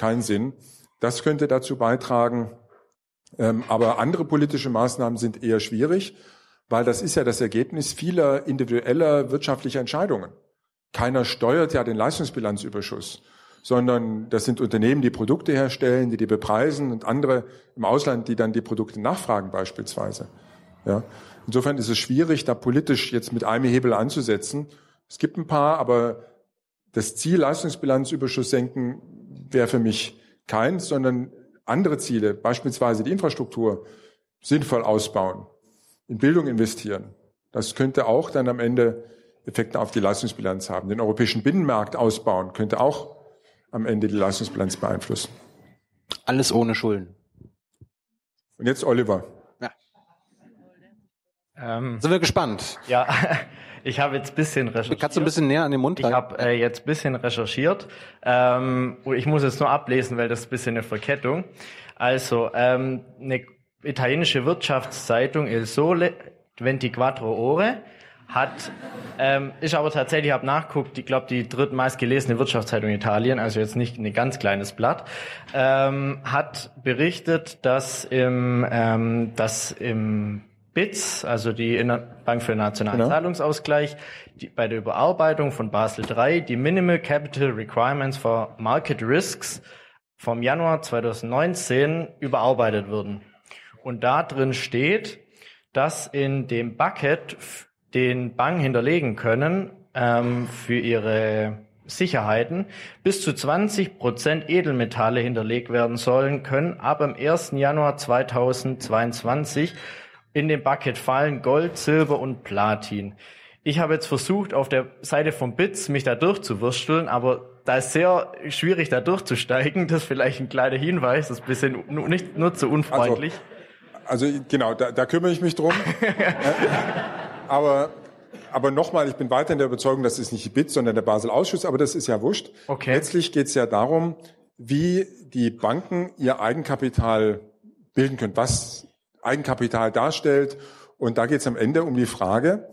keinen Sinn. Das könnte dazu beitragen. Ähm, aber andere politische Maßnahmen sind eher schwierig, weil das ist ja das Ergebnis vieler individueller wirtschaftlicher Entscheidungen. Keiner steuert ja den Leistungsbilanzüberschuss sondern das sind Unternehmen, die Produkte herstellen, die die bepreisen und andere im Ausland, die dann die Produkte nachfragen beispielsweise. Ja. Insofern ist es schwierig, da politisch jetzt mit einem Hebel anzusetzen. Es gibt ein paar, aber das Ziel Leistungsbilanzüberschuss senken wäre für mich keins, sondern andere Ziele, beispielsweise die Infrastruktur sinnvoll ausbauen, in Bildung investieren. Das könnte auch dann am Ende Effekte auf die Leistungsbilanz haben. Den europäischen Binnenmarkt ausbauen könnte auch am Ende die Leistungsbilanz beeinflussen. Alles ohne Schulden. Und jetzt Oliver. Ja. Ähm, Sind wir gespannt? Ja, [laughs] ich habe jetzt bisschen recherchiert. Kannst du ein bisschen näher an den Mund Ich habe äh, jetzt bisschen recherchiert. Ähm, ich muss es nur ablesen, weil das ist ein bisschen eine Verkettung. Also, ähm, eine italienische Wirtschaftszeitung Il Sole 24 Ore hat, ähm, ist aber tatsächlich, ich habe nachguckt, ich glaube, die drittmeist gelesene Wirtschaftszeitung Italien, also jetzt nicht ein ganz kleines Blatt, ähm, hat berichtet, dass im, ähm, dass im BITS, also die Bank für den Nationalen genau. Zahlungsausgleich, die, bei der Überarbeitung von Basel III die Minimal Capital Requirements for Market Risks vom Januar 2019 überarbeitet wurden. Und da drin steht, dass in dem Bucket den Bank hinterlegen können ähm, für ihre Sicherheiten bis zu 20 Prozent Edelmetalle hinterlegt werden sollen können ab dem 1. Januar 2022 in den Bucket fallen Gold, Silber und Platin. Ich habe jetzt versucht, auf der Seite von Bits mich da durchzuwursteln, aber da ist sehr schwierig, da durchzusteigen. Das ist vielleicht ein kleiner Hinweis, das ist ein bisschen nicht nur zu unfreundlich. Also, also genau, da, da kümmere ich mich drum. [laughs] aber aber nochmal, ich bin weiter in der Überzeugung, das ist nicht die BIT, sondern der Basel-Ausschuss, aber das ist ja wurscht. Okay. Letztlich geht es ja darum, wie die Banken ihr Eigenkapital bilden können, was Eigenkapital darstellt. Und da geht es am Ende um die Frage,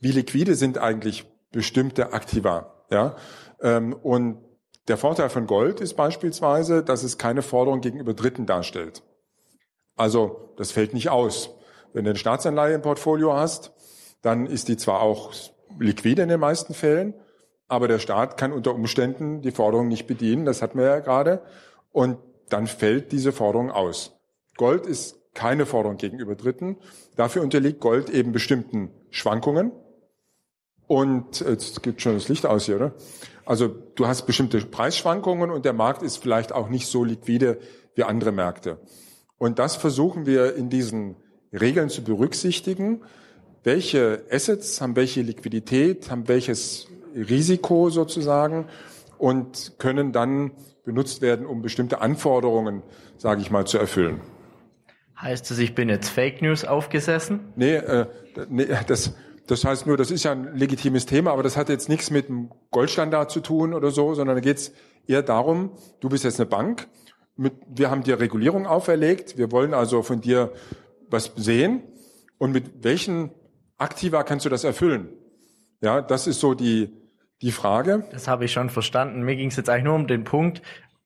wie liquide sind eigentlich bestimmte Aktiva. Ja? Ähm, und der Vorteil von Gold ist beispielsweise, dass es keine Forderung gegenüber Dritten darstellt. Also das fällt nicht aus. Wenn du eine Staatsanleihe im Portfolio hast, dann ist die zwar auch liquide in den meisten Fällen, aber der Staat kann unter Umständen die Forderung nicht bedienen, das hatten wir ja gerade, und dann fällt diese Forderung aus. Gold ist keine Forderung gegenüber Dritten. Dafür unterliegt Gold eben bestimmten Schwankungen. Und jetzt gibt schon das Licht aus hier, oder? Also du hast bestimmte Preisschwankungen und der Markt ist vielleicht auch nicht so liquide wie andere Märkte. Und das versuchen wir in diesen Regeln zu berücksichtigen welche Assets haben welche Liquidität, haben welches Risiko sozusagen und können dann benutzt werden, um bestimmte Anforderungen, sage ich mal, zu erfüllen. Heißt es, ich bin jetzt Fake News aufgesessen? Nee, äh, nee das, das heißt nur, das ist ja ein legitimes Thema, aber das hat jetzt nichts mit dem Goldstandard zu tun oder so, sondern da geht es eher darum, du bist jetzt eine Bank, mit, wir haben dir Regulierung auferlegt, wir wollen also von dir was sehen und mit welchen aktiver kannst du das erfüllen? Ja, das ist so die, die Frage. Das habe ich schon verstanden. Mir ging es jetzt eigentlich nur um den Punkt,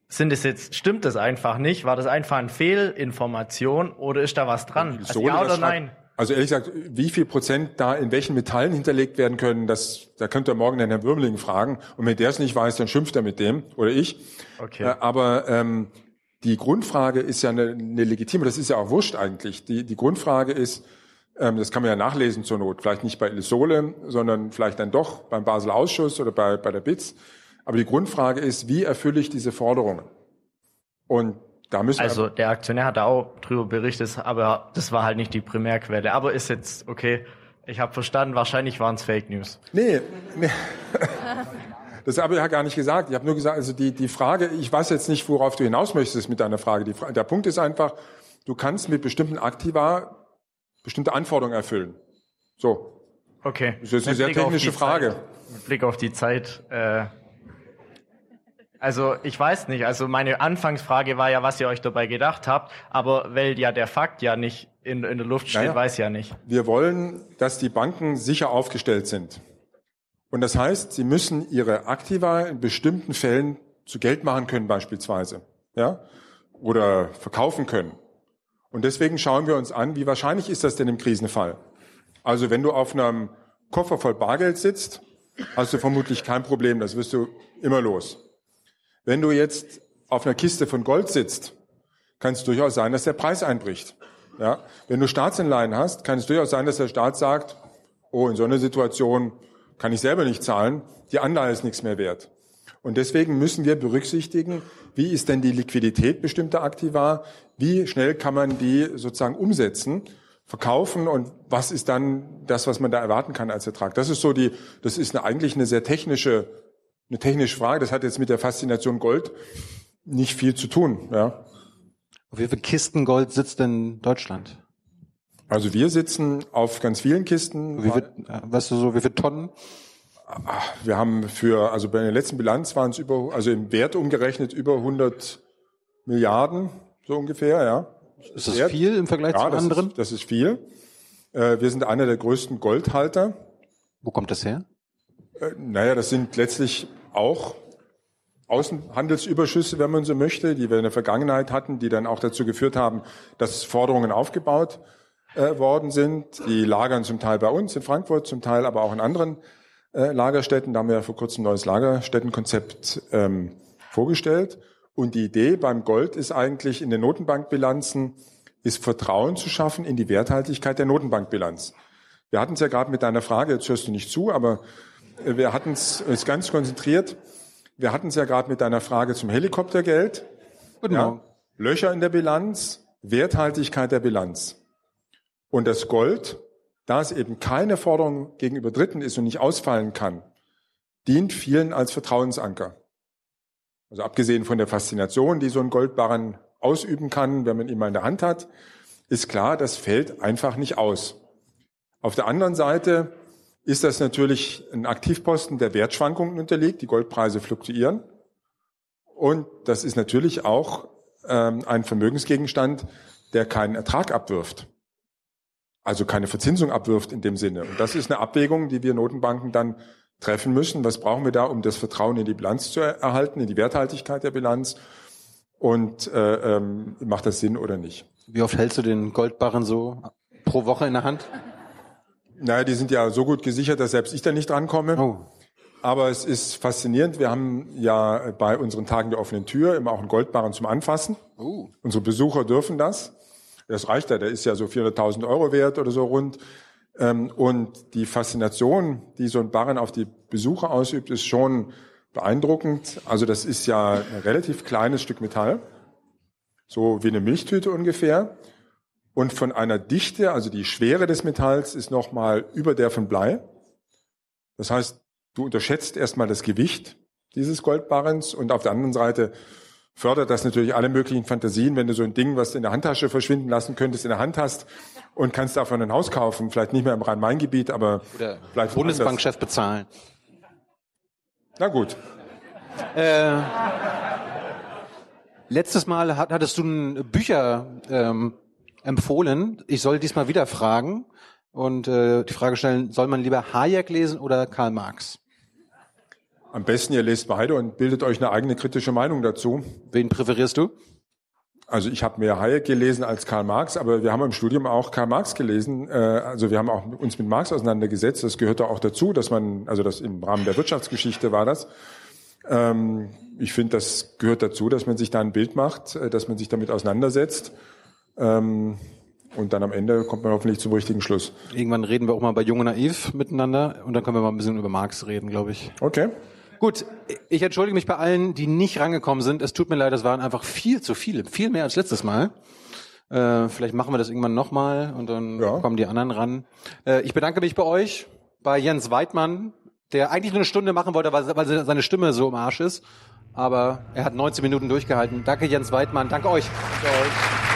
sind es jetzt, stimmt das einfach nicht? War das einfach eine Fehlinformation oder ist da was dran? Also ja oder nein? Also ehrlich gesagt, wie viel Prozent da in welchen Metallen hinterlegt werden können, das, da könnt ihr morgen den Herrn Würmling fragen. Und wenn der es nicht weiß, dann schimpft er mit dem oder ich. Okay. Äh, aber ähm, die Grundfrage ist ja eine, eine legitime, das ist ja auch wurscht eigentlich. Die, die Grundfrage ist, das kann man ja nachlesen zur Not. Vielleicht nicht bei Ilsole, sondern vielleicht dann doch beim Basel Ausschuss oder bei, bei der BITS. Aber die Grundfrage ist, wie erfülle ich diese Forderungen? Und da müssen also der Aktionär hat da auch drüber berichtet, aber das war halt nicht die Primärquelle. Aber ist jetzt okay. Ich habe verstanden, wahrscheinlich waren es Fake News. Nee, nee. [laughs] Das habe ich ja gar nicht gesagt. Ich habe nur gesagt, also die, die Frage, ich weiß jetzt nicht, worauf du hinaus möchtest mit deiner Frage. Die, der Punkt ist einfach, du kannst mit bestimmten Aktiva bestimmte Anforderungen erfüllen. So. Okay. Das ist eine sehr technische Frage. Zeit, mit Blick auf die Zeit. Äh, also ich weiß nicht. Also meine Anfangsfrage war ja, was ihr euch dabei gedacht habt. Aber weil ja der Fakt ja nicht in, in der Luft steht, naja, weiß ja nicht. Wir wollen, dass die Banken sicher aufgestellt sind. Und das heißt, sie müssen ihre Aktiva in bestimmten Fällen zu Geld machen können beispielsweise. Ja? Oder verkaufen können. Und deswegen schauen wir uns an, wie wahrscheinlich ist das denn im Krisenfall? Also wenn du auf einem Koffer voll Bargeld sitzt, hast du vermutlich kein Problem, das wirst du immer los. Wenn du jetzt auf einer Kiste von Gold sitzt, kann es durchaus sein, dass der Preis einbricht. Ja? Wenn du Staatsanleihen hast, kann es durchaus sein, dass der Staat sagt, oh, in so einer Situation kann ich selber nicht zahlen, die Anleihe ist nichts mehr wert. Und deswegen müssen wir berücksichtigen, wie ist denn die Liquidität bestimmter Aktiva, wie schnell kann man die sozusagen umsetzen, verkaufen und was ist dann das, was man da erwarten kann als Ertrag. Das ist so die, das ist eine, eigentlich eine sehr technische, eine technische Frage. Das hat jetzt mit der Faszination Gold nicht viel zu tun. Ja. Auf wie viele Kisten Gold sitzt denn Deutschland? Also wir sitzen auf ganz vielen Kisten. Wie viel, weißt du so, wie viele Tonnen? Wir haben für, also bei der letzten Bilanz waren es über, also im Wert umgerechnet über 100 Milliarden, so ungefähr, ja. Ist das Wert. viel im Vergleich ja, zu anderen? Ist, das ist viel. Äh, wir sind einer der größten Goldhalter. Wo kommt das her? Äh, naja, das sind letztlich auch Außenhandelsüberschüsse, wenn man so möchte, die wir in der Vergangenheit hatten, die dann auch dazu geführt haben, dass Forderungen aufgebaut äh, worden sind. Die lagern zum Teil bei uns in Frankfurt, zum Teil aber auch in anderen äh, Lagerstätten. Da haben wir ja vor kurzem ein neues Lagerstättenkonzept ähm, vorgestellt. Und die Idee beim Gold ist eigentlich in den Notenbankbilanzen, ist Vertrauen zu schaffen in die Werthaltigkeit der Notenbankbilanz. Wir hatten es ja gerade mit deiner Frage, jetzt hörst du nicht zu, aber äh, wir hatten es ganz konzentriert. Wir hatten es ja gerade mit deiner Frage zum Helikoptergeld. Guten Morgen. Ja, Löcher in der Bilanz, Werthaltigkeit der Bilanz. Und das Gold, da es eben keine Forderung gegenüber Dritten ist und nicht ausfallen kann, dient vielen als Vertrauensanker. Also abgesehen von der Faszination, die so ein Goldbarren ausüben kann, wenn man ihn mal in der Hand hat, ist klar, das fällt einfach nicht aus. Auf der anderen Seite ist das natürlich ein Aktivposten, der Wertschwankungen unterliegt. Die Goldpreise fluktuieren. Und das ist natürlich auch ähm, ein Vermögensgegenstand, der keinen Ertrag abwirft. Also keine Verzinsung abwirft in dem Sinne. Und das ist eine Abwägung, die wir Notenbanken dann treffen müssen. Was brauchen wir da, um das Vertrauen in die Bilanz zu erhalten, in die Werthaltigkeit der Bilanz? Und äh, ähm, macht das Sinn oder nicht? Wie oft hältst du den Goldbarren so pro Woche in der Hand? Naja, die sind ja so gut gesichert, dass selbst ich da nicht drankomme. Oh. Aber es ist faszinierend. Wir haben ja bei unseren Tagen der offenen Tür immer auch einen Goldbarren zum Anfassen. Oh. Unsere Besucher dürfen das. Das reicht ja, der ist ja so 400.000 Euro wert oder so rund. Ähm, und die Faszination, die so ein Barren auf die Besucher ausübt, ist schon beeindruckend. Also das ist ja ein relativ kleines Stück Metall, so wie eine Milchtüte ungefähr. Und von einer Dichte, also die Schwere des Metalls ist nochmal über der von Blei. Das heißt, du unterschätzt erstmal das Gewicht dieses Goldbarrens und auf der anderen Seite fördert das natürlich alle möglichen Fantasien, wenn du so ein Ding, was du in der Handtasche verschwinden lassen könntest, in der Hand hast und kannst davon ein Haus kaufen, vielleicht nicht mehr im Rhein-Main-Gebiet, aber Oder vielleicht Bundesbankchef bezahlen. Na gut. Äh, letztes Mal hat, hattest du ein Bücher ähm, empfohlen. Ich soll diesmal wieder fragen und äh, die Frage stellen, soll man lieber Hayek lesen oder Karl Marx? Am besten ihr lest beide und bildet euch eine eigene kritische Meinung dazu. Wen präferierst du? Also ich habe mehr Hayek gelesen als Karl Marx, aber wir haben im Studium auch Karl Marx gelesen. Äh, also wir haben auch uns mit Marx auseinandergesetzt. Das gehörte auch dazu, dass man, also das im Rahmen der Wirtschaftsgeschichte war das. Ähm, ich finde, das gehört dazu, dass man sich da ein Bild macht, äh, dass man sich damit auseinandersetzt. Ähm, und dann am Ende kommt man hoffentlich zum richtigen Schluss. Irgendwann reden wir auch mal bei Jung und Naiv miteinander und dann können wir mal ein bisschen über Marx reden, glaube ich. Okay. Gut, ich entschuldige mich bei allen, die nicht rangekommen sind. Es tut mir leid, es waren einfach viel zu viele, viel mehr als letztes Mal. Äh, vielleicht machen wir das irgendwann nochmal und dann ja. kommen die anderen ran. Äh, ich bedanke mich bei euch, bei Jens Weidmann, der eigentlich nur eine Stunde machen wollte, weil, weil seine Stimme so im Arsch ist. Aber er hat 19 Minuten durchgehalten. Danke Jens Weidmann, danke euch. Danke euch.